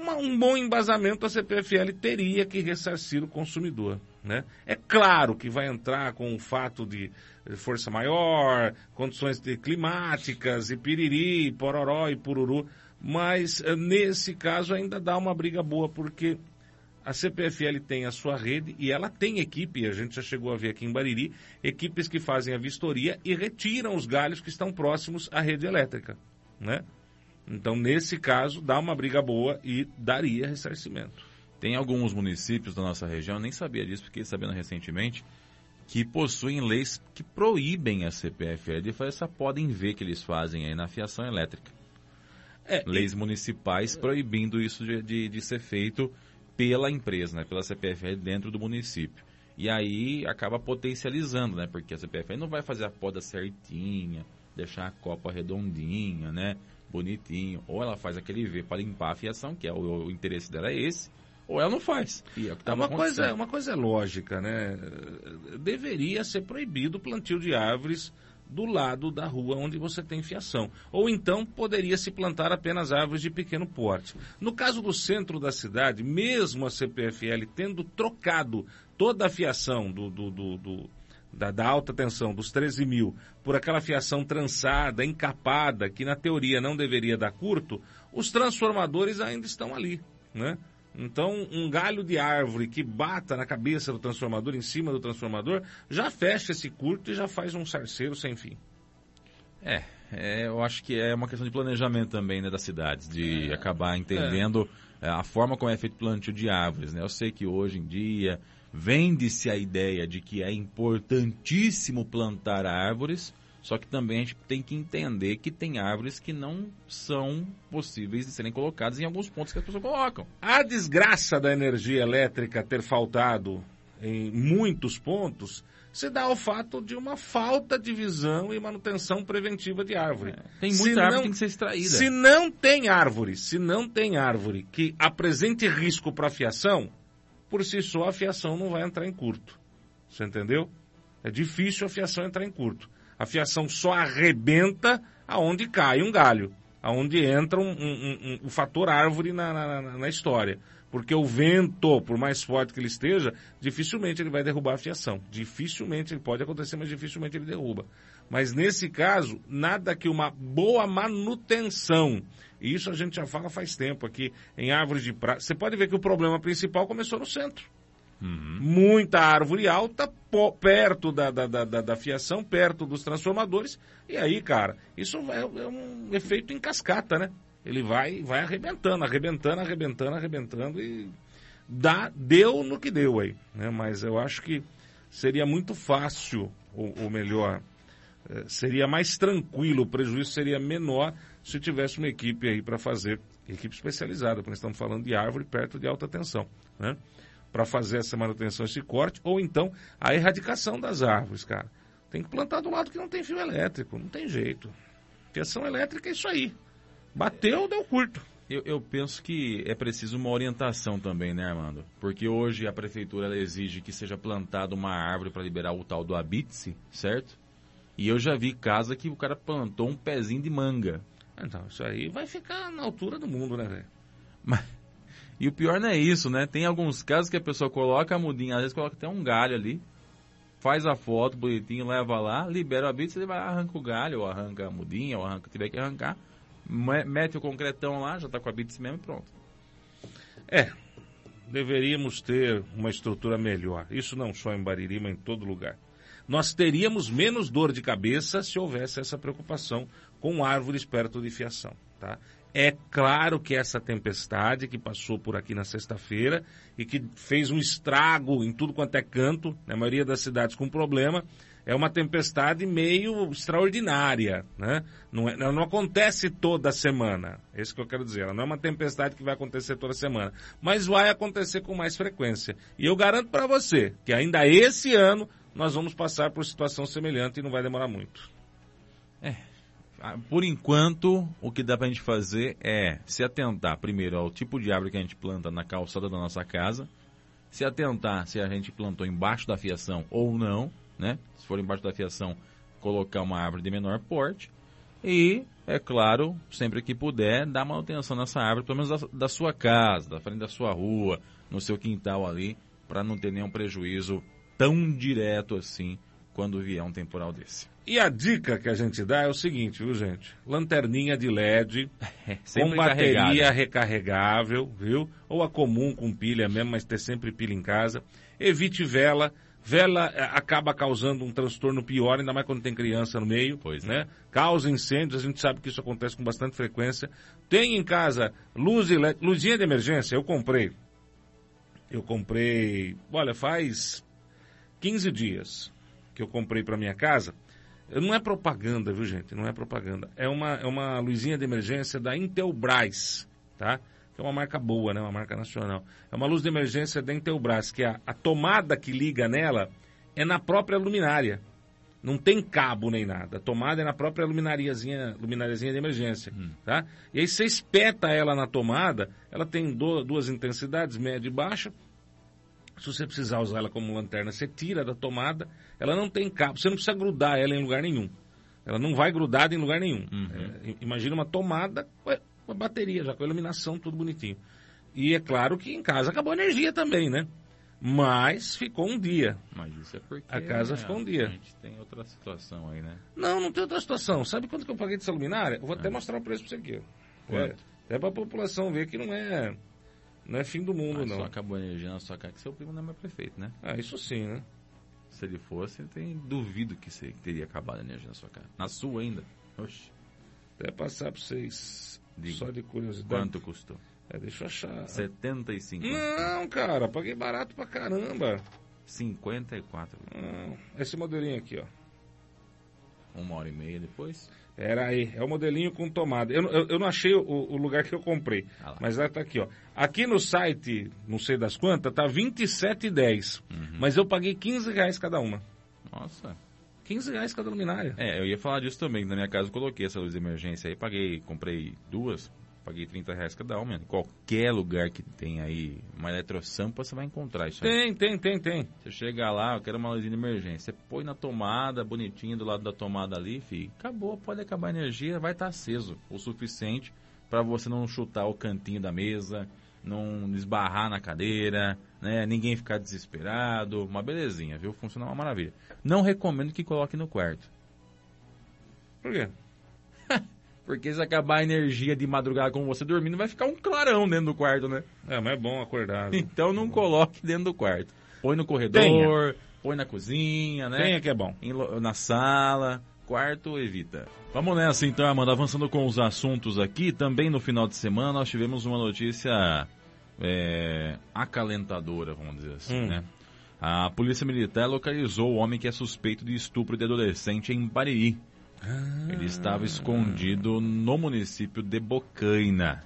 Speaker 9: Uma, um bom embasamento a CPFL teria que ressarcir o consumidor. Né? É claro que vai entrar com o fato de força maior, condições climáticas, e piriri, pororó e pururu, mas eh, nesse caso ainda dá uma briga boa, porque a CPFL tem a sua rede e ela tem equipe, a gente já chegou a ver aqui em Bariri, equipes que fazem a vistoria e retiram os galhos que estão próximos à rede elétrica, né? Então, nesse caso, dá uma briga boa e daria ressarcimento.
Speaker 2: Tem alguns municípios da nossa região, eu nem sabia disso, fiquei sabendo recentemente, que possuem leis que proíbem a CPFL de fazer essa podem ver que eles fazem aí na fiação elétrica. É, leis e... municipais proibindo isso de, de, de, ser feito pela empresa, né, pela CPFL dentro do município. E aí acaba potencializando, né, porque a CPFL não vai fazer a poda certinha, deixar a copa redondinha, né, bonitinho. Ou ela faz aquele V para limpar a fiação, que é o, o interesse dela é esse, ou ela não faz.
Speaker 9: É, tá uma, coisa, uma coisa é lógica, né? Deveria ser proibido o plantio de árvores do lado da rua onde você tem fiação. Ou então poderia se plantar apenas árvores de pequeno porte. No caso do centro da cidade, mesmo a CPFL tendo trocado toda a fiação do, do, do, do da, da, alta tensão, dos 13 mil, por aquela fiação trançada, encapada, que na teoria não deveria dar curto, os transformadores ainda estão ali, né? Então, um galho de árvore que bata na cabeça do transformador, em cima do transformador, já fecha esse curto e já faz um sarceiro sem fim.
Speaker 2: É, é eu acho que é uma questão de planejamento também, né, das cidades, de é, acabar entendendo é. a forma como é feito o plantio de árvores, né? Eu sei que hoje em dia vende-se a ideia de que é importantíssimo plantar árvores, só que também a gente tem que entender que tem árvores que não são possíveis de serem colocadas em alguns pontos que as pessoas colocam.
Speaker 9: A desgraça da energia elétrica ter faltado em muitos pontos se dá ao fato de uma falta de visão e manutenção preventiva de árvore. É,
Speaker 2: tem muita se árvore não, que tem que ser extraída.
Speaker 9: Se não tem árvore, se não tem árvore que apresente risco para a fiação, por si só a fiação não vai entrar em curto. Você entendeu? É difícil a fiação entrar em curto. A fiação só arrebenta aonde cai um galho, aonde entra um, um, um, um fator árvore na, na, na, história. Porque o vento, por mais forte que ele esteja, dificilmente ele vai derrubar a fiação. Dificilmente ele pode acontecer, mas dificilmente ele derruba. Mas nesse caso, nada que uma boa manutenção. E isso a gente já fala faz tempo aqui em árvores de praia. Você pode ver que o problema principal começou no centro. Uhum. Muita árvore alta perto da, da, da, da, fiação, perto dos transformadores. E aí, cara, isso é, é, um efeito em cascata, né? Ele vai, vai arrebentando, arrebentando, arrebentando, arrebentando e dá, deu no que deu aí. Né? Mas eu acho que seria muito fácil, ou, ou melhor, seria mais tranquilo, o prejuízo seria menor se tivesse uma equipe aí para fazer, equipe especializada, porque nós estamos falando de árvore perto de alta tensão, né? para fazer essa manutenção, esse corte, ou então a erradicação das árvores, cara. Tem que plantar do lado que não tem fio elétrico, não tem jeito. Fiação elétrica é isso aí. Bateu, deu curto.
Speaker 2: Eu, eu, penso que é preciso uma orientação também, né, Armando? Porque hoje a prefeitura exige que seja plantada uma árvore para liberar o tal do habite certo? E eu já vi casa que o cara plantou um pezinho de manga.
Speaker 9: Então, isso aí vai ficar na altura do mundo, né, velho?
Speaker 2: Mas, e o pior não é isso, né? Tem alguns casos que a pessoa coloca a mudinha, às vezes coloca até um galho ali, faz a foto bonitinho, leva lá, libera o habite, você vai arranca o galho, ou arranca a mudinha, ou arranca o que tiver que arrancar, mete o concretão lá, já está com a habite mesmo e pronto.
Speaker 9: É, deveríamos ter uma estrutura melhor. Isso não só em Bariri, mas em todo lugar. Nós teríamos menos dor de cabeça se houvesse essa preocupação com árvores perto de fiação, tá? É claro que essa tempestade que passou por aqui na sexta-feira e que fez um estrago em tudo quanto é canto, na maioria das cidades com problema, é uma tempestade meio extraordinária, né? Não, é, não acontece toda semana, é isso que eu quero dizer. Ela não é uma tempestade que vai acontecer toda semana, mas vai acontecer com mais frequência. E eu garanto para você que ainda esse ano nós vamos passar por situação semelhante e não vai demorar muito.
Speaker 2: É, por enquanto, o que dá para a gente fazer é se atentar primeiro ao tipo de árvore que a gente planta na calçada da nossa casa, se atentar se a gente plantou embaixo da fiação ou não, né? Se for embaixo da fiação, colocar uma árvore de menor porte e, é claro, sempre que puder, dar manutenção nessa árvore, pelo menos da, da sua casa, da frente da sua rua, no seu quintal ali, para não ter nenhum prejuízo tão direto assim quando vier um temporal desse.
Speaker 9: E a dica que a gente dá é o seguinte, viu, gente? Lanterninha de LED, é, com bateria recarregável, viu? Ou a comum com pilha mesmo, mas ter sempre pilha em casa. Evite vela. Vela é, acaba causando um transtorno pior, ainda mais quando tem criança no meio,
Speaker 2: pois
Speaker 9: né? É. Causa incêndios, a gente sabe que isso acontece com bastante frequência. Tem em casa luz LED, luzinha de emergência, eu comprei. Eu comprei, olha, faz 15 dias que eu comprei para minha casa. Não é propaganda, viu, gente? Não é propaganda. É uma, é uma luzinha de emergência da Intelbras, tá? Que é uma marca boa, né? Uma marca nacional. É uma luz de emergência da Intelbras, que a, a tomada que liga nela é na própria luminária. Não tem cabo nem nada. A tomada é na própria luminariazinha, luminariazinha de emergência, hum. tá? E aí você espeta ela na tomada, ela tem do, duas intensidades, média e baixa. Se você precisar usar ela como lanterna, você tira da tomada ela não tem cabo, você não precisa grudar ela em lugar nenhum. Ela não vai grudada em lugar nenhum. Uhum. É, imagina uma tomada com uma bateria, já com a iluminação, tudo bonitinho. E é claro que em casa acabou a energia também, né? Mas ficou um dia.
Speaker 2: Mas isso é porque.
Speaker 9: A casa né, ficou um dia.
Speaker 2: A gente tem outra situação aí, né?
Speaker 9: Não, não tem outra situação. Sabe quanto que eu paguei dessa luminária? Eu vou até é. mostrar o preço pra você aqui. É, até pra população ver que não é. Não é fim do mundo, Mas não. Só
Speaker 2: acabou a energia na sua casa que seu primo não é mais prefeito, né?
Speaker 9: Ah, isso sim, né?
Speaker 2: Se ele fosse, tem duvido que você teria acabado a energia na sua casa. Na sua ainda. Oxi.
Speaker 9: Até passar para vocês. Diga. Só de curiosidade.
Speaker 2: Quanto custou?
Speaker 9: É, deixa eu achar.
Speaker 2: 75.
Speaker 9: Não, cara, paguei barato pra caramba.
Speaker 2: 54.
Speaker 9: Não, esse modelinho aqui, ó.
Speaker 2: Uma hora e meia depois?
Speaker 9: Era aí, é o modelinho com tomada. Eu, eu, eu não achei o, o, lugar que eu comprei, ah mas ela tá aqui, ó. Aqui no site, não sei das quantas, tá R$27,10. Uhum. Mas eu paguei 15 reais cada uma.
Speaker 2: Nossa.
Speaker 9: 15 reais cada luminária.
Speaker 2: É, eu ia falar disso também. Na minha casa eu coloquei essa luz de emergência aí, paguei, comprei duas, paguei 30 reais cada uma. Em qualquer lugar que tem aí uma eletrosampa, você vai encontrar isso
Speaker 9: aí. Tem, tem, tem, tem.
Speaker 2: Você chega lá, eu quero uma luzinha de emergência. Você põe na tomada, bonitinho do lado da tomada ali, filho. Acabou, pode acabar a energia, vai estar tá aceso o suficiente para você não chutar o cantinho da mesa, não esbarrar na cadeira, né? Ninguém ficar desesperado. Uma belezinha, viu? Funciona uma maravilha. Não recomendo que coloque no quarto.
Speaker 9: Por quê?
Speaker 2: Porque se acabar a energia de madrugada com você dormindo, vai ficar um clarão dentro do quarto, né?
Speaker 9: É, mas é bom acordar.
Speaker 2: Então não coloque dentro do quarto. Põe no corredor, Tenha. põe na cozinha, né?
Speaker 9: Tenha que é bom.
Speaker 2: Em, na sala, quarto evita. Vamos nessa então, Amanda, avançando com os assuntos aqui. Também no final de semana nós tivemos uma notícia é, acalentadora, vamos dizer assim, hum. né? A polícia militar localizou o homem que é suspeito de estupro de adolescente em Bariri. Ele estava escondido no município de Bocaina.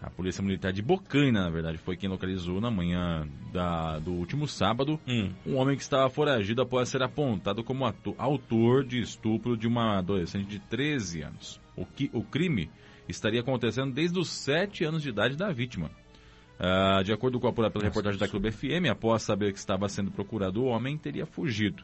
Speaker 2: A Polícia Militar de Bocaina, na verdade, foi quem localizou na manhã da, do último sábado hum. um homem que estava foragido após ser apontado como autor de estupro de uma adolescente de 13 anos. O, que, o crime estaria acontecendo desde os 7 anos de idade da vítima. Uh, de acordo com a pela reportagem da Clube FM, após saber que estava sendo procurado, o homem teria fugido.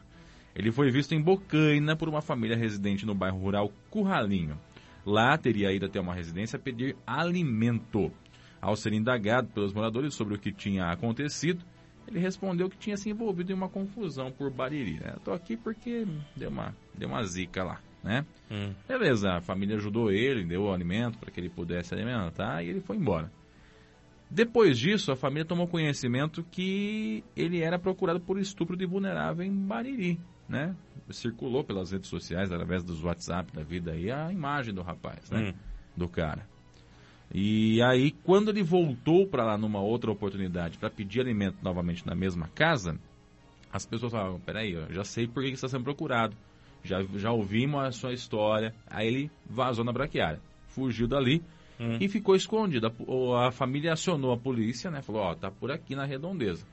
Speaker 2: Ele foi visto em Bocaina por uma família residente no bairro rural Curralinho. Lá teria ido até uma residência pedir alimento. Ao ser indagado pelos moradores sobre o que tinha acontecido, ele respondeu que tinha se envolvido em uma confusão por Bariri. Né? Estou aqui porque deu uma, deu uma zica lá. Né? Hum. Beleza, a família ajudou ele, deu o alimento para que ele pudesse alimentar e ele foi embora. Depois disso, a família tomou conhecimento que ele era procurado por estupro de vulnerável em Bariri né? Circulou pelas redes sociais, através dos WhatsApp da vida aí, a imagem do rapaz, né? Hum. Do cara. E aí, quando ele voltou para lá numa outra oportunidade para pedir alimento novamente na mesma casa, as pessoas falam, peraí, eu já sei por que está sendo procurado. Já, já ouvimos a sua história. Aí ele vazou na braquiária. Fugiu dali hum. e ficou escondido. A, a, família acionou a polícia, né? Falou, ó, tá por aqui na redondeza.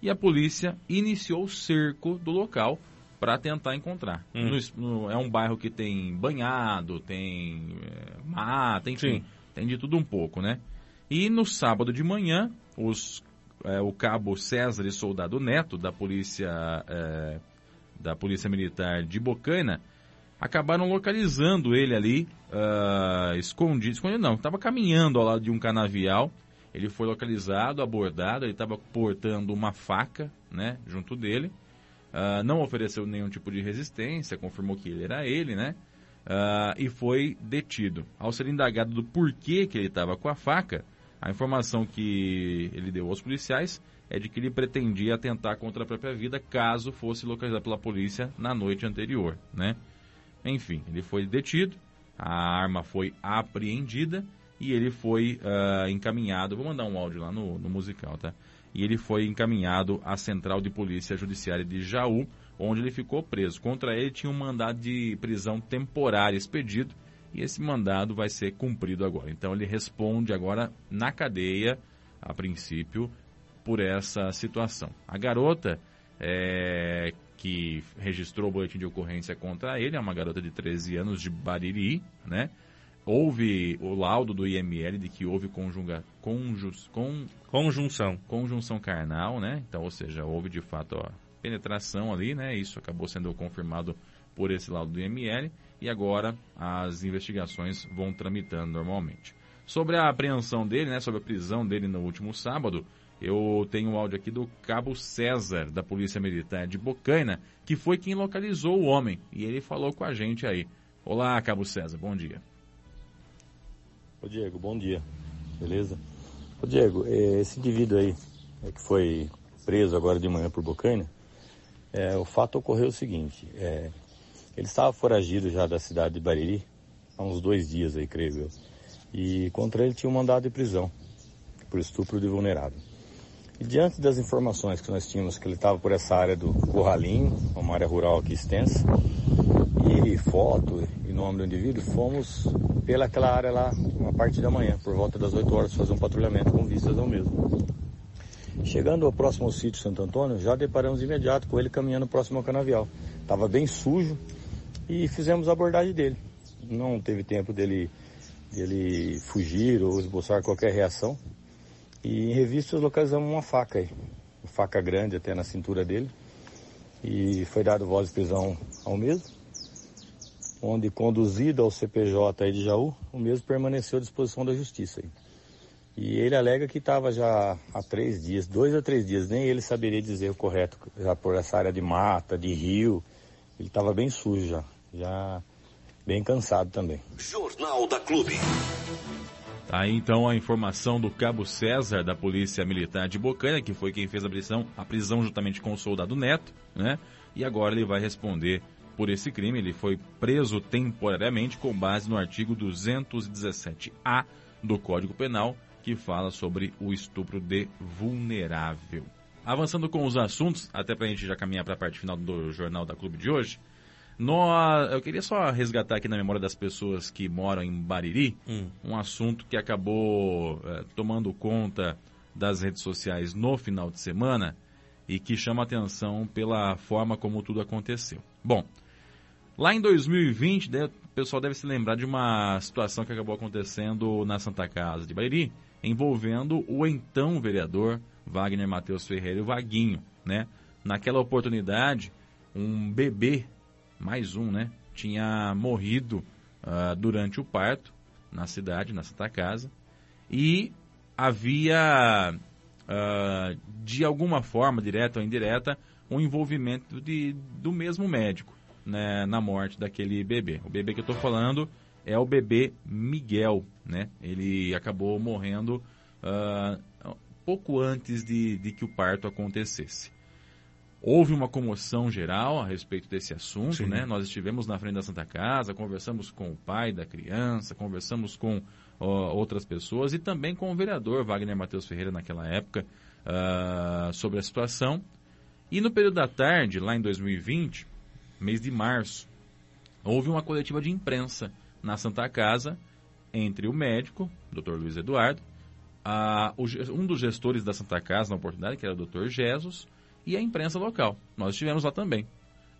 Speaker 2: E a polícia iniciou o cerco do local para tentar encontrar. Hum. No, no, é um bairro que tem banhado, tem é, mata, enfim, Sim. tem de tudo um pouco, né? E no sábado de manhã, os, é, o cabo César e Soldado Neto, da polícia, é, da polícia Militar de Bocaina, acabaram localizando ele ali, uh, escondido, escondido não, estava caminhando ao lado de um canavial, ele foi localizado, abordado, ele estava portando uma faca, né, junto dele, Uh, não ofereceu nenhum tipo de resistência, confirmou que ele era ele, né? Uh, e foi detido. Ao ser indagado do porquê que ele estava com a faca, a informação que ele deu aos policiais é de que ele pretendia atentar contra a própria vida caso fosse localizado pela polícia na noite anterior, né? Enfim, ele foi detido, a arma foi apreendida e ele foi uh, encaminhado. Vou mandar um áudio lá no, no musical, tá? E ele foi encaminhado à Central de Polícia Judiciária de Jaú, onde ele ficou preso. Contra ele tinha um mandado de prisão temporária expedido e esse mandado vai ser cumprido agora. Então ele responde agora na cadeia, a princípio, por essa situação. A garota é, que registrou o boletim de ocorrência contra ele é uma garota de 13 anos de Bariri, né? Houve o laudo do IML de que houve conjuga, conjus, con,
Speaker 9: conjunção
Speaker 2: conjunção carnal, né? Então, ou seja, houve de fato ó, penetração ali, né? Isso acabou sendo confirmado por esse laudo do IML e agora as investigações vão tramitando normalmente. Sobre a apreensão dele, né? Sobre a prisão dele no último sábado, eu tenho um áudio aqui do Cabo César, da Polícia Militar de Bocaina, que foi quem localizou o homem. E ele falou com a gente aí. Olá, Cabo César, bom dia.
Speaker 10: Ô Diego, bom dia. Beleza? Ô Diego, é, esse indivíduo aí é, que foi preso agora de manhã por Bocaina, é, o fato ocorreu o seguinte, é, ele estava foragido já da cidade de Bariri há uns dois dias aí, creio eu. E contra ele tinha um mandado de prisão por estupro de vulnerável. E diante das informações que nós tínhamos que ele estava por essa área do Corralinho, uma área rural aqui extensa, e foto nome do indivíduo, fomos pelaquela área lá, uma parte da manhã, por volta das 8 horas, fazer um patrulhamento com vistas ao mesmo. Chegando ao próximo sítio Santo Antônio, já deparamos de imediato com ele caminhando próximo ao canavial. Estava bem sujo e fizemos a abordagem dele. Não teve tempo dele, dele fugir ou esboçar qualquer reação. E em revistas localizamos uma faca aí, uma faca grande até na cintura dele. E foi dado voz de prisão ao mesmo onde conduzido ao CPJ aí de Jaú, o mesmo permaneceu à disposição da justiça. Aí. E ele alega que estava já há três dias, dois a três dias, nem ele saberia dizer o correto, já por essa área de mata, de rio, ele estava bem sujo já, já bem cansado também.
Speaker 1: Jornal da Clube.
Speaker 2: Tá aí então a informação do Cabo César da Polícia Militar de Bocaina, que foi quem fez a prisão, a prisão juntamente com o soldado Neto, né? E agora ele vai responder por esse crime, ele foi preso temporariamente com base no artigo 217-A do Código Penal, que fala sobre o estupro de vulnerável. Avançando com os assuntos, até para a gente já caminhar para a parte final do Jornal da Clube de hoje, nós, eu queria só resgatar aqui na memória das pessoas que moram em Bariri hum. um assunto que acabou é, tomando conta das redes sociais no final de semana e que chama atenção pela forma como tudo aconteceu. Bom, Lá em 2020, o pessoal deve se lembrar de uma situação que acabou acontecendo na Santa Casa de Bariri, envolvendo o então vereador Wagner Matheus Ferreira e o Vaguinho, né? Naquela oportunidade, um bebê, mais um, né? Tinha morrido uh, durante o parto na cidade, na Santa Casa, e havia, uh, de alguma forma, direta ou indireta, um envolvimento de, do mesmo médico né, na morte daquele bebê. O bebê que eu estou falando é o bebê Miguel, né? Ele acabou morrendo uh, pouco antes de, de que o parto acontecesse. Houve uma comoção geral a respeito desse assunto, Sim. né? Nós estivemos na frente da Santa Casa, conversamos com o pai da criança, conversamos com uh, outras pessoas e também com o vereador Wagner Matheus Ferreira naquela época uh, sobre a situação. E no período da tarde, lá em 2020, mês de março, houve uma coletiva de imprensa na Santa Casa entre o médico, Dr. Luiz Eduardo, a, o, um dos gestores da Santa Casa na oportunidade, que era o Dr. Jesus, e a imprensa local. Nós estivemos lá também.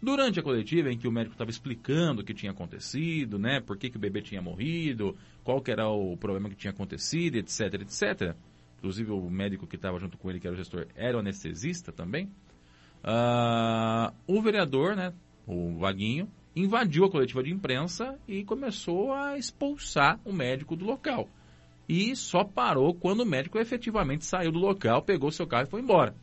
Speaker 2: Durante a coletiva em que o médico estava explicando o que tinha acontecido, né, por que, que o bebê tinha morrido, qual que era o problema que tinha acontecido, etc, etc. Inclusive o médico que estava junto com ele, que era o gestor, era o anestesista também. Uh, o vereador, né, o Vaguinho, invadiu a coletiva de imprensa e começou a expulsar o médico do local. E só parou quando o médico efetivamente saiu do local, pegou seu carro e foi embora.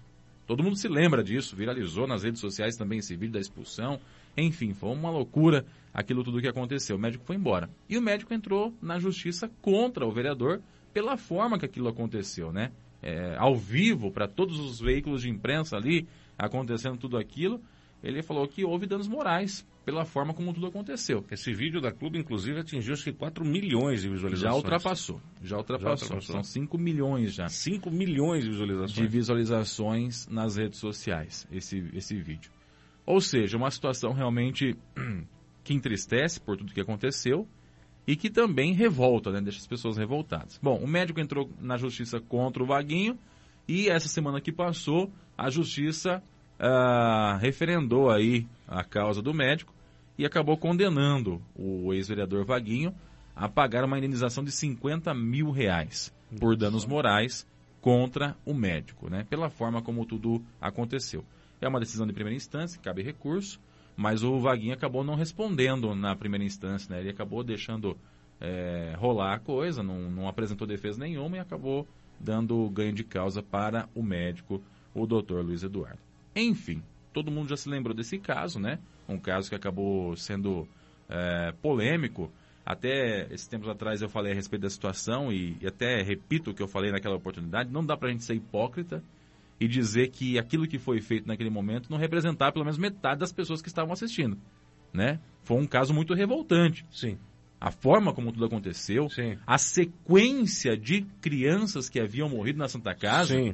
Speaker 2: Todo mundo se lembra disso, viralizou nas redes sociais também esse vídeo da expulsão. Enfim, foi uma loucura aquilo tudo que aconteceu. O médico foi embora. E o médico entrou na justiça contra o vereador pela forma que aquilo aconteceu, né? É, ao vivo, para todos os veículos de imprensa ali, acontecendo tudo aquilo, ele falou que houve danos morais pela forma como tudo aconteceu.
Speaker 9: Esse vídeo da Clube, inclusive, atingiu acho que 4 milhões de visualizações.
Speaker 2: Já ultrapassou. Já ultrapassou. Já ultrapassou. São 5 milhões já.
Speaker 9: 5 milhões de visualizações.
Speaker 2: De visualizações nas redes sociais, esse, esse vídeo. Ou seja, uma situação realmente que entristece por tudo que aconteceu e que também revolta, né? Deixa as pessoas revoltadas. Bom, o médico entrou na justiça contra o Vaguinho e essa semana que passou, a justiça referendou aí a causa do médico e acabou condenando o ex-vereador Vaguinho a pagar uma indenização de 50 mil reais por danos morais contra o médico, né? Pela forma como tudo aconteceu. É uma decisão de primeira instância, cabe recurso, mas o Vaguinho acabou não respondendo na primeira instância, né? Ele acabou deixando é, rolar a coisa, não, não apresentou defesa nenhuma e acabou dando ganho de causa para o médico, o doutor Luiz Eduardo. Enfim, todo mundo já se lembrou desse caso, né? Um caso que acabou sendo é, polêmico. Até esses tempos atrás eu falei a respeito da situação e, e até repito o que eu falei naquela oportunidade. Não dá para a gente ser hipócrita e dizer que aquilo que foi feito naquele momento não representava pelo menos metade das pessoas que estavam assistindo, né? Foi um caso muito revoltante.
Speaker 9: Sim.
Speaker 2: A forma como tudo aconteceu,
Speaker 9: Sim.
Speaker 2: a sequência de crianças que haviam morrido na Santa Casa,
Speaker 9: Sim.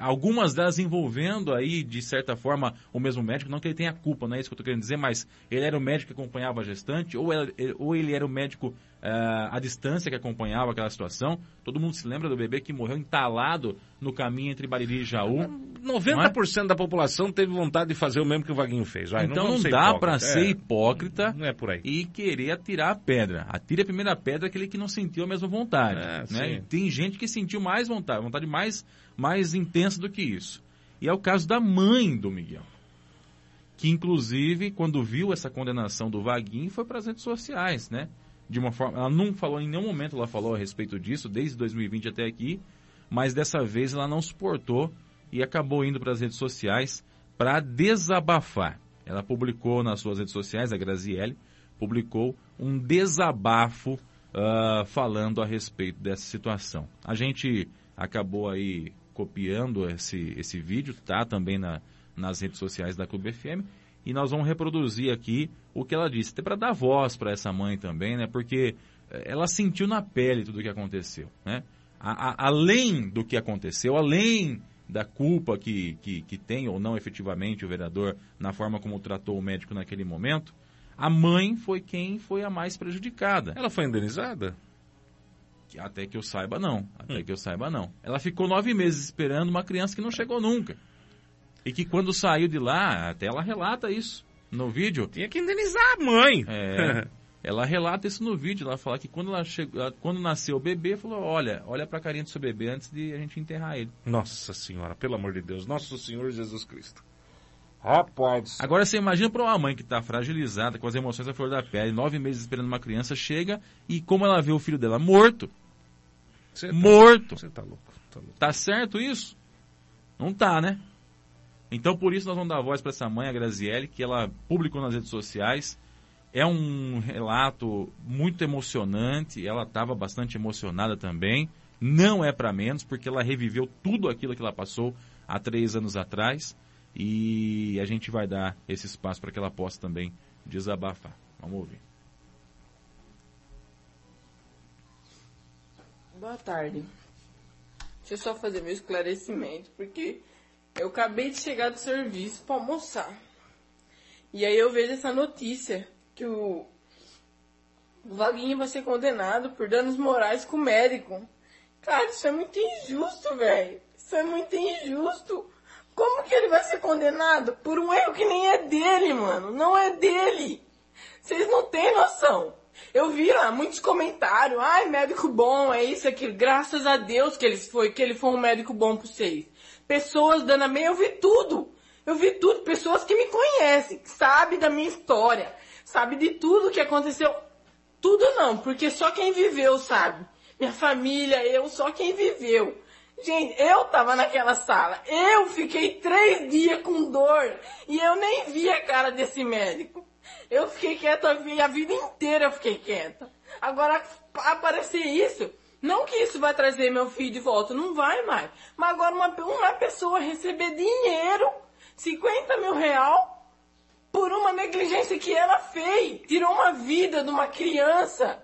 Speaker 2: Algumas delas envolvendo aí, de certa forma, o mesmo médico. Não que ele tenha culpa, não é isso que eu estou querendo dizer, mas ele era o médico que acompanhava a gestante, ou, ele, ou ele era o médico uh, à distância que acompanhava aquela situação. Todo mundo se lembra do bebê que morreu entalado no caminho entre Bariri e Jaú.
Speaker 9: 90% é? da população teve vontade de fazer o mesmo que o Vaguinho fez. Vai,
Speaker 2: então não, não dá para ser é, hipócrita não é por aí. e querer atirar a pedra. Atire a primeira pedra aquele que não sentiu a mesma vontade. É, né? Tem gente que sentiu mais vontade, vontade mais mais intensa do que isso. E é o caso da mãe do Miguel. Que, inclusive, quando viu essa condenação do Vaguinho, foi para as redes sociais, né? De uma forma. Ela não falou em nenhum momento, ela falou a respeito disso, desde 2020 até aqui, mas dessa vez ela não suportou e acabou indo para as redes sociais para desabafar. Ela publicou nas suas redes sociais, a Graziele, publicou um desabafo uh, falando a respeito dessa situação. A gente acabou aí copiando esse, esse vídeo, tá também na, nas redes sociais da Clube FM. E nós vamos reproduzir aqui o que ela disse, até para dar voz para essa mãe também, né? Porque eh, ela sentiu na pele tudo o que aconteceu, né? A, a, além do que aconteceu, além da culpa que, que, que tem ou não efetivamente o vereador na forma como tratou o médico naquele momento, a mãe foi quem foi a mais prejudicada.
Speaker 9: Ela foi indenizada?
Speaker 2: Até que eu saiba, não. Até hum. que eu saiba, não. Ela ficou nove meses esperando uma criança que não chegou nunca. E que quando saiu de lá, até ela relata isso no vídeo.
Speaker 9: Tinha que indenizar a mãe.
Speaker 2: É, ela relata isso no vídeo. Ela fala que quando, ela chegou, quando nasceu o bebê, falou: Olha, olha pra carinha do seu bebê antes de a gente enterrar ele.
Speaker 9: Nossa Senhora, pelo amor de Deus. Nosso Senhor Jesus Cristo. Rapaz.
Speaker 2: Agora você imagina para uma mãe que está fragilizada, com as emoções à flor da pele, nove meses esperando uma criança, chega e como ela vê o filho dela morto, Cê morto.
Speaker 9: Você tá louco, tá louco.
Speaker 2: Tá certo isso? Não tá, né? Então por isso nós vamos dar voz para essa mãe, a Graziele, que ela publicou nas redes sociais. É um relato muito emocionante, ela estava bastante emocionada também. Não é para menos, porque ela reviveu tudo aquilo que ela passou há três anos atrás. E a gente vai dar esse espaço para que ela possa também desabafar. Vamos ouvir.
Speaker 11: Boa tarde. Deixa eu só fazer meu esclarecimento, porque Eu acabei de chegar do serviço para almoçar. E aí eu vejo essa notícia que o, Vaguinho vai ser condenado por danos morais com o médico. Cara, isso é muito injusto, velho. Isso é muito injusto. Como que ele vai ser condenado por um erro que nem é dele, mano? Não é dele. Vocês não têm noção. Eu vi lá muitos comentários. Ai, médico bom, é isso, aquilo. Graças a Deus que ele foi, que ele foi um médico bom para vocês. Pessoas dando a meia, eu vi tudo. Eu vi tudo. Pessoas que me conhecem, que sabem da minha história, sabe de tudo que aconteceu. Tudo não, porque só quem viveu sabe. Minha família, eu, só quem viveu. Gente, eu tava naquela sala. Eu fiquei três dias com dor. E eu nem vi a cara desse médico. Eu fiquei quieta a vida inteira eu fiquei quieta. Agora, aparecer isso, não que isso vai trazer meu filho de volta, não vai mais. Mas agora uma, uma pessoa receber dinheiro, 50 mil real, por uma negligência que ela fez. Tirou uma vida de uma criança.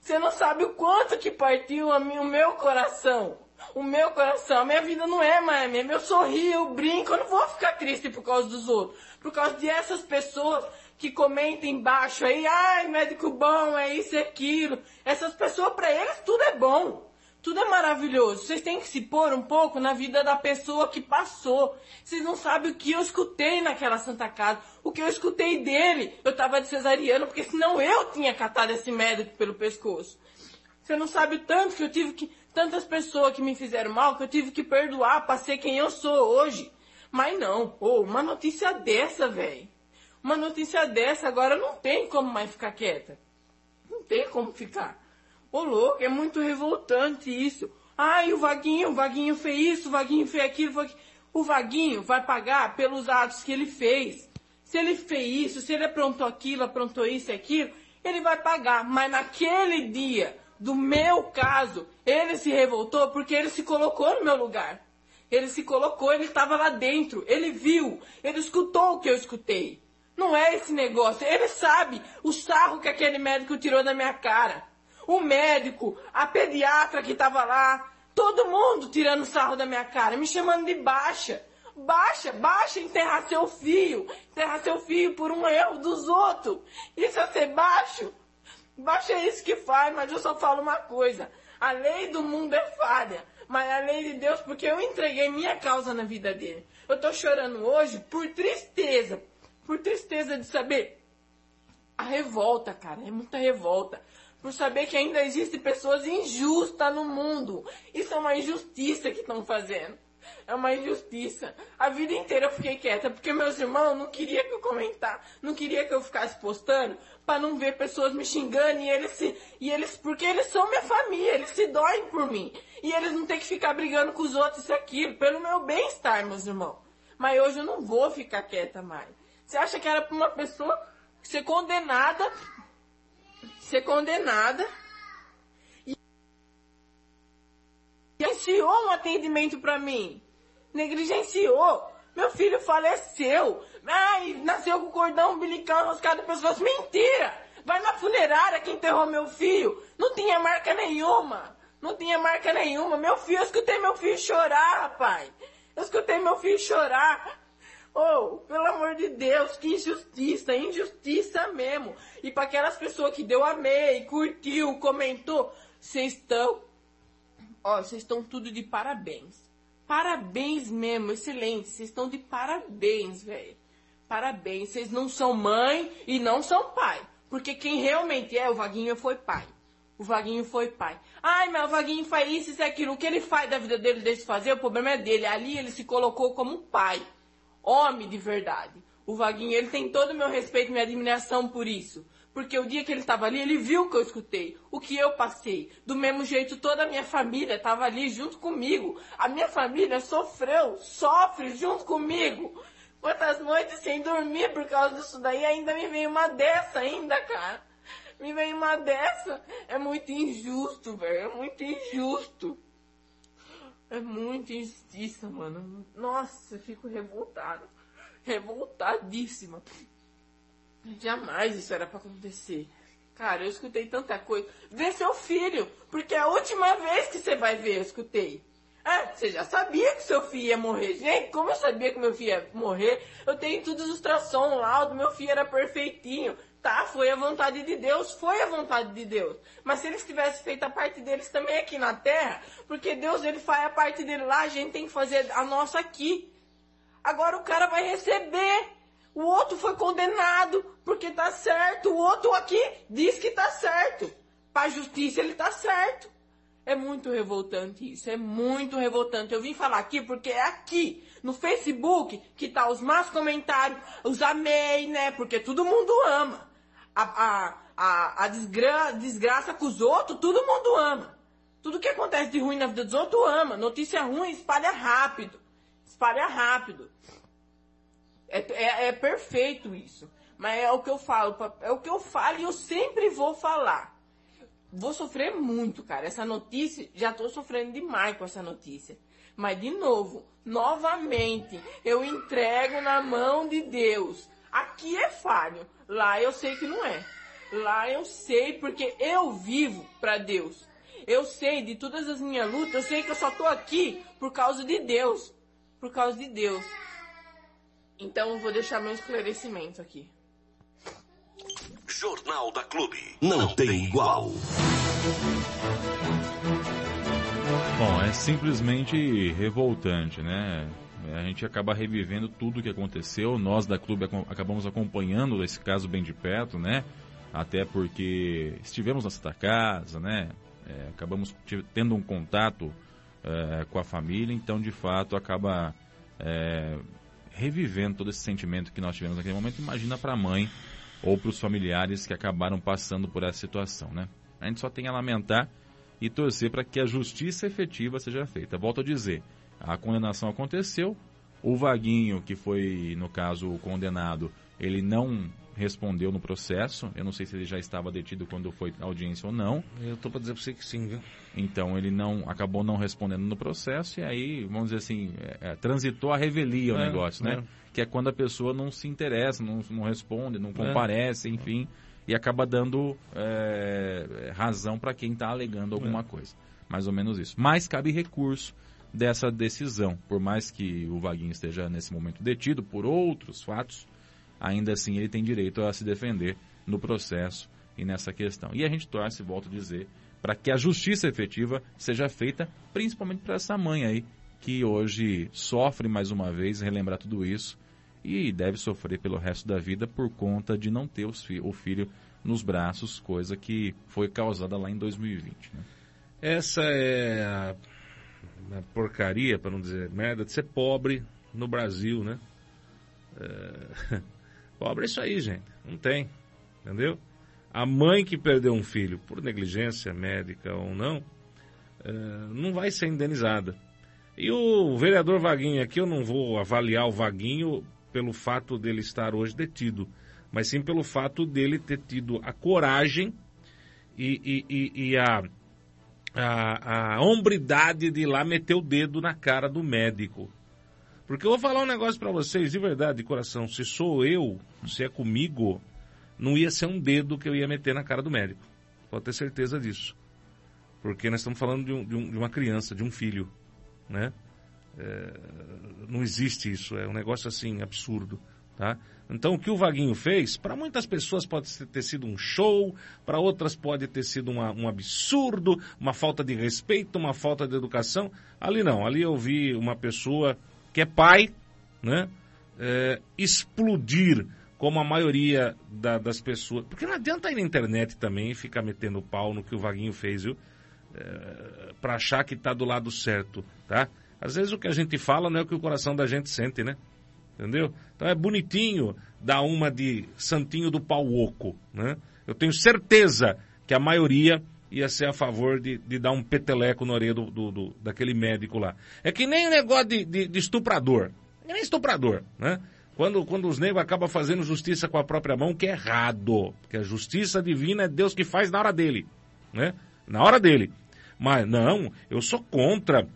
Speaker 11: Você não sabe o quanto que partiu o meu coração. O meu coração, a minha vida não é mais mesmo. Eu sorrio, eu brinco, eu não vou ficar triste por causa dos outros. Por causa dessas pessoas que comentam embaixo aí, ai, médico bom, é isso e aquilo. Essas pessoas, para eles, tudo é bom. Tudo é maravilhoso. Vocês têm que se pôr um pouco na vida da pessoa que passou. Vocês não sabem o que eu escutei naquela Santa Casa. O que eu escutei dele. Eu tava de cesariano, porque senão eu tinha catado esse médico pelo pescoço. Você não sabe tanto que eu tive que. Tantas pessoas que me fizeram mal que eu tive que perdoar para ser quem eu sou hoje. Mas não, oh, uma notícia dessa, velho. Uma notícia dessa agora não tem como mais ficar quieta. Não tem como ficar. Ô louco, é muito revoltante isso. Ai, o Vaguinho, o Vaguinho fez isso, o Vaguinho fez aquilo. O Vaguinho vai pagar pelos atos que ele fez. Se ele fez isso, se ele aprontou aquilo, aprontou isso e aquilo, ele vai pagar. Mas naquele dia, do meu caso, ele se revoltou porque ele se colocou no meu lugar. Ele se colocou, ele estava lá dentro, ele viu, ele escutou o que eu escutei. Não é esse negócio. Ele sabe o sarro que aquele médico tirou da minha cara. O médico, a pediatra que estava lá, todo mundo tirando sarro da minha cara, me chamando de baixa. Baixa, baixa, enterrar seu filho. Enterrar seu filho por um erro dos outros. Isso é ser baixo. Baixa isso que faz, mas eu só falo uma coisa. A lei do mundo é falha, mas a lei de Deus, porque eu entreguei minha causa na vida dele. Eu tô chorando hoje por tristeza, por tristeza de saber a revolta, cara, é muita revolta. Por saber que ainda existem pessoas injustas no mundo. Isso é uma injustiça que estão fazendo. É uma injustiça. A vida inteira eu fiquei quieta, porque meus irmãos não queriam que eu comentar, não queria que eu ficasse postando, para não ver pessoas me xingando e eles se, e eles, porque eles são minha família, eles se doem por mim. E eles não têm que ficar brigando com os outros isso aquilo, pelo meu bem-estar, meus irmãos. Mas hoje eu não vou ficar quieta mais. Você acha que era para uma pessoa ser condenada, ser condenada, e negligenciou um atendimento para mim? Negligenciou. Meu filho faleceu. Ai, nasceu com cordão umbilical enroscado pessoas. Mentira! Vai na funerária que enterrou meu filho. Não tinha marca nenhuma. Não tinha marca nenhuma. Meu filho, eu escutei meu filho chorar, rapaz. Eu escutei meu filho chorar. Oh, pelo amor de Deus, que injustiça, injustiça mesmo. E para aquelas pessoas que deu amei, curtiu, comentou, vocês estão, ó, vocês estão tudo de parabéns. Parabéns mesmo, excelente. Vocês estão de parabéns, velho. Parabéns. Vocês não são mãe e não são pai. Porque quem realmente é, o Vaguinho foi pai. O Vaguinho foi pai. Ai, mas o Vaguinho faz isso, isso aquilo. O que ele faz da vida dele, deixa fazer, o problema é dele. Ali ele se colocou como pai homem de verdade. O Vaguinho, ele tem todo o meu respeito e minha admiração por isso. Porque o dia que ele estava ali, ele viu o que eu escutei, o que eu passei. Do mesmo jeito, toda a minha família estava ali junto comigo. A minha família sofreu, sofre junto comigo. Quantas noites sem dormir por causa disso daí, ainda me veio uma dessa ainda, cara. Me veio uma dessa. É muito injusto, velho. É muito injusto. É muita injustiça, mano. Nossa, eu fico revoltada. Revoltadíssima. Jamais isso era para acontecer. Cara, eu escutei tanta coisa. Vê seu filho, porque é a última vez que você vai ver, eu escutei. Ah, você já sabia que seu filho ia morrer. Gente, como eu sabia que meu filho ia morrer? Eu tenho os ultrassom lá, o meu filho era perfeitinho. Tá, foi a vontade de Deus, foi a vontade de Deus. Mas se eles tivessem feito a parte deles também aqui na terra, porque Deus ele faz a parte dele lá, a gente tem que fazer a nossa aqui. Agora o cara vai receber. O outro foi condenado porque tá certo. O outro aqui diz que tá certo. Para a justiça ele tá certo. É muito revoltante isso, é muito revoltante. Eu vim falar aqui porque é aqui, no Facebook, que tá os mais comentários, os amei, né? Porque todo mundo ama. A, a, a, a desgra, desgraça com os outros, todo mundo ama. Tudo que acontece de ruim na vida dos outros ama. Notícia ruim espalha rápido. Espalha rápido. É, é, é perfeito isso. Mas é o que eu falo. É o que eu falo e eu sempre vou falar vou sofrer muito, cara. Essa notícia, já tô sofrendo demais com essa notícia. Mas de novo, novamente, eu entrego na mão de Deus. Aqui é falho, lá eu sei que não é. Lá eu sei porque eu vivo para Deus. Eu sei de todas as minhas lutas, eu sei que eu só tô aqui por causa de Deus. Por causa de Deus. Então eu vou deixar meu esclarecimento aqui.
Speaker 1: Jornal da Clube. Não tem igual.
Speaker 2: Bom, é simplesmente revoltante, né? A gente acaba revivendo tudo o que aconteceu. Nós da clube acabamos acompanhando esse caso bem de perto, né? Até porque estivemos na Santa Casa, né? É, acabamos tendo um contato é, com a família, então de fato acaba é, revivendo todo esse sentimento que nós tivemos naquele momento. Imagina para a mãe ou para os familiares que acabaram passando por essa situação, né? A gente só tem a lamentar e torcer para que a justiça efetiva seja feita. Volto a dizer, a condenação aconteceu, o Vaguinho, que foi, no caso, condenado, ele não respondeu no processo. Eu não sei se ele já estava detido quando foi audiência ou não.
Speaker 9: Eu estou para dizer para você que sim, viu?
Speaker 2: Então ele não acabou não respondendo no processo e aí, vamos dizer assim, é, é, transitou a revelia o é, negócio, né? É. Que é quando a pessoa não se interessa, não, não responde, não é. comparece, enfim, e acaba dando é, razão para quem está alegando alguma coisa. Mais ou menos isso. Mas cabe recurso dessa decisão. Por mais que o Vaguinho esteja nesse momento detido por outros fatos, ainda assim ele tem direito a se defender no processo e nessa questão. E a gente torce, volto a dizer, para que a justiça efetiva seja feita, principalmente para essa mãe aí, que hoje sofre mais uma vez, relembrar tudo isso, e deve sofrer pelo resto da vida por conta de não ter fi o filho nos braços, coisa que foi causada lá em 2020. Né?
Speaker 9: Essa é a, porcaria, para não dizer merda, de ser pobre no Brasil, né? É... Pobre é isso aí, gente. Não tem. Entendeu? A mãe que perdeu um filho por negligência médica ou não, é, não vai ser indenizada. E o vereador Vaguinho aqui, eu não vou avaliar o Vaguinho pelo fato dele estar hoje detido, mas sim pelo fato dele ter tido a coragem e, e, e, e a, a, a hombridade de ir lá meter o dedo na cara do médico. Porque eu vou falar um negócio para vocês, de verdade, de coração. Se sou eu, se é comigo, não ia ser um dedo que eu ia meter na cara do médico. Pode ter certeza disso. Porque nós estamos falando de, um, de, um, de uma criança, de um filho, né? É, não existe isso, é um negócio assim absurdo, tá? Então o que o Vaguinho fez, para muitas pessoas pode ter sido um show, para outras pode ter sido uma, um absurdo, uma falta de respeito, uma falta de educação. Ali não, ali eu vi uma pessoa que é pai, né? É, explodir como a maioria da, das pessoas. Porque não adianta ir na internet também e ficar metendo pau no que o Vaguinho fez, viu? É, para achar que está do lado certo, tá? Às vezes o que a gente fala não é o que o coração da gente sente, né? Entendeu? Então é bonitinho dar uma de santinho do pau oco, né? Eu tenho certeza que a maioria ia ser a favor de, de dar um peteleco na orelha do, do, do, daquele médico lá. É que nem o negócio de, de, de estuprador. É nem estuprador, né? Quando, quando os negros acabam fazendo justiça com a própria mão, que é errado. Porque a justiça divina é Deus que faz na hora dele, né? Na hora dele. Mas não, eu sou contra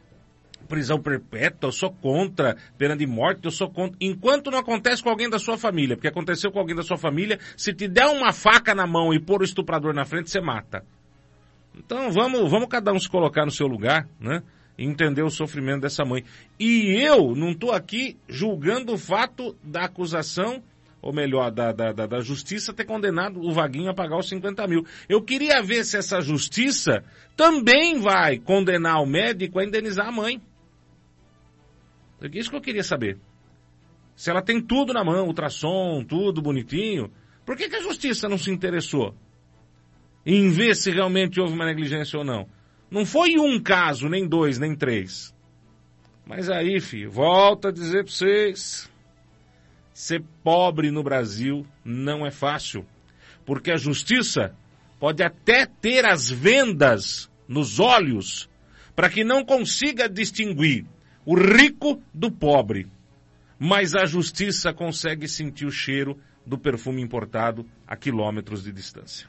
Speaker 9: prisão perpétua, eu sou contra pena de morte, eu sou contra. Enquanto não acontece com alguém da sua família, porque aconteceu com alguém da sua família, se te der uma faca na mão e pôr o estuprador na frente, você mata. Então vamos, vamos cada um se colocar no seu lugar, né? entender o sofrimento dessa mãe. E eu não estou aqui julgando o fato da acusação, ou melhor, da, da, da, da, justiça ter condenado o Vaguinho a pagar os 50 mil. Eu queria ver se essa justiça também vai condenar o médico a indenizar a mãe. É isso que eu queria saber. Se ela tem tudo na mão, ultrassom, tudo bonitinho, por que, que a justiça não se interessou em ver se realmente houve uma negligência ou não? Não foi um caso, nem dois, nem três. Mas aí, filho, volto a dizer para vocês, ser pobre no Brasil não é fácil, porque a justiça pode até ter as vendas nos olhos para que não consiga distinguir o rico do pobre mas a justiça consegue sentir o cheiro do perfume importado a quilômetros de distância.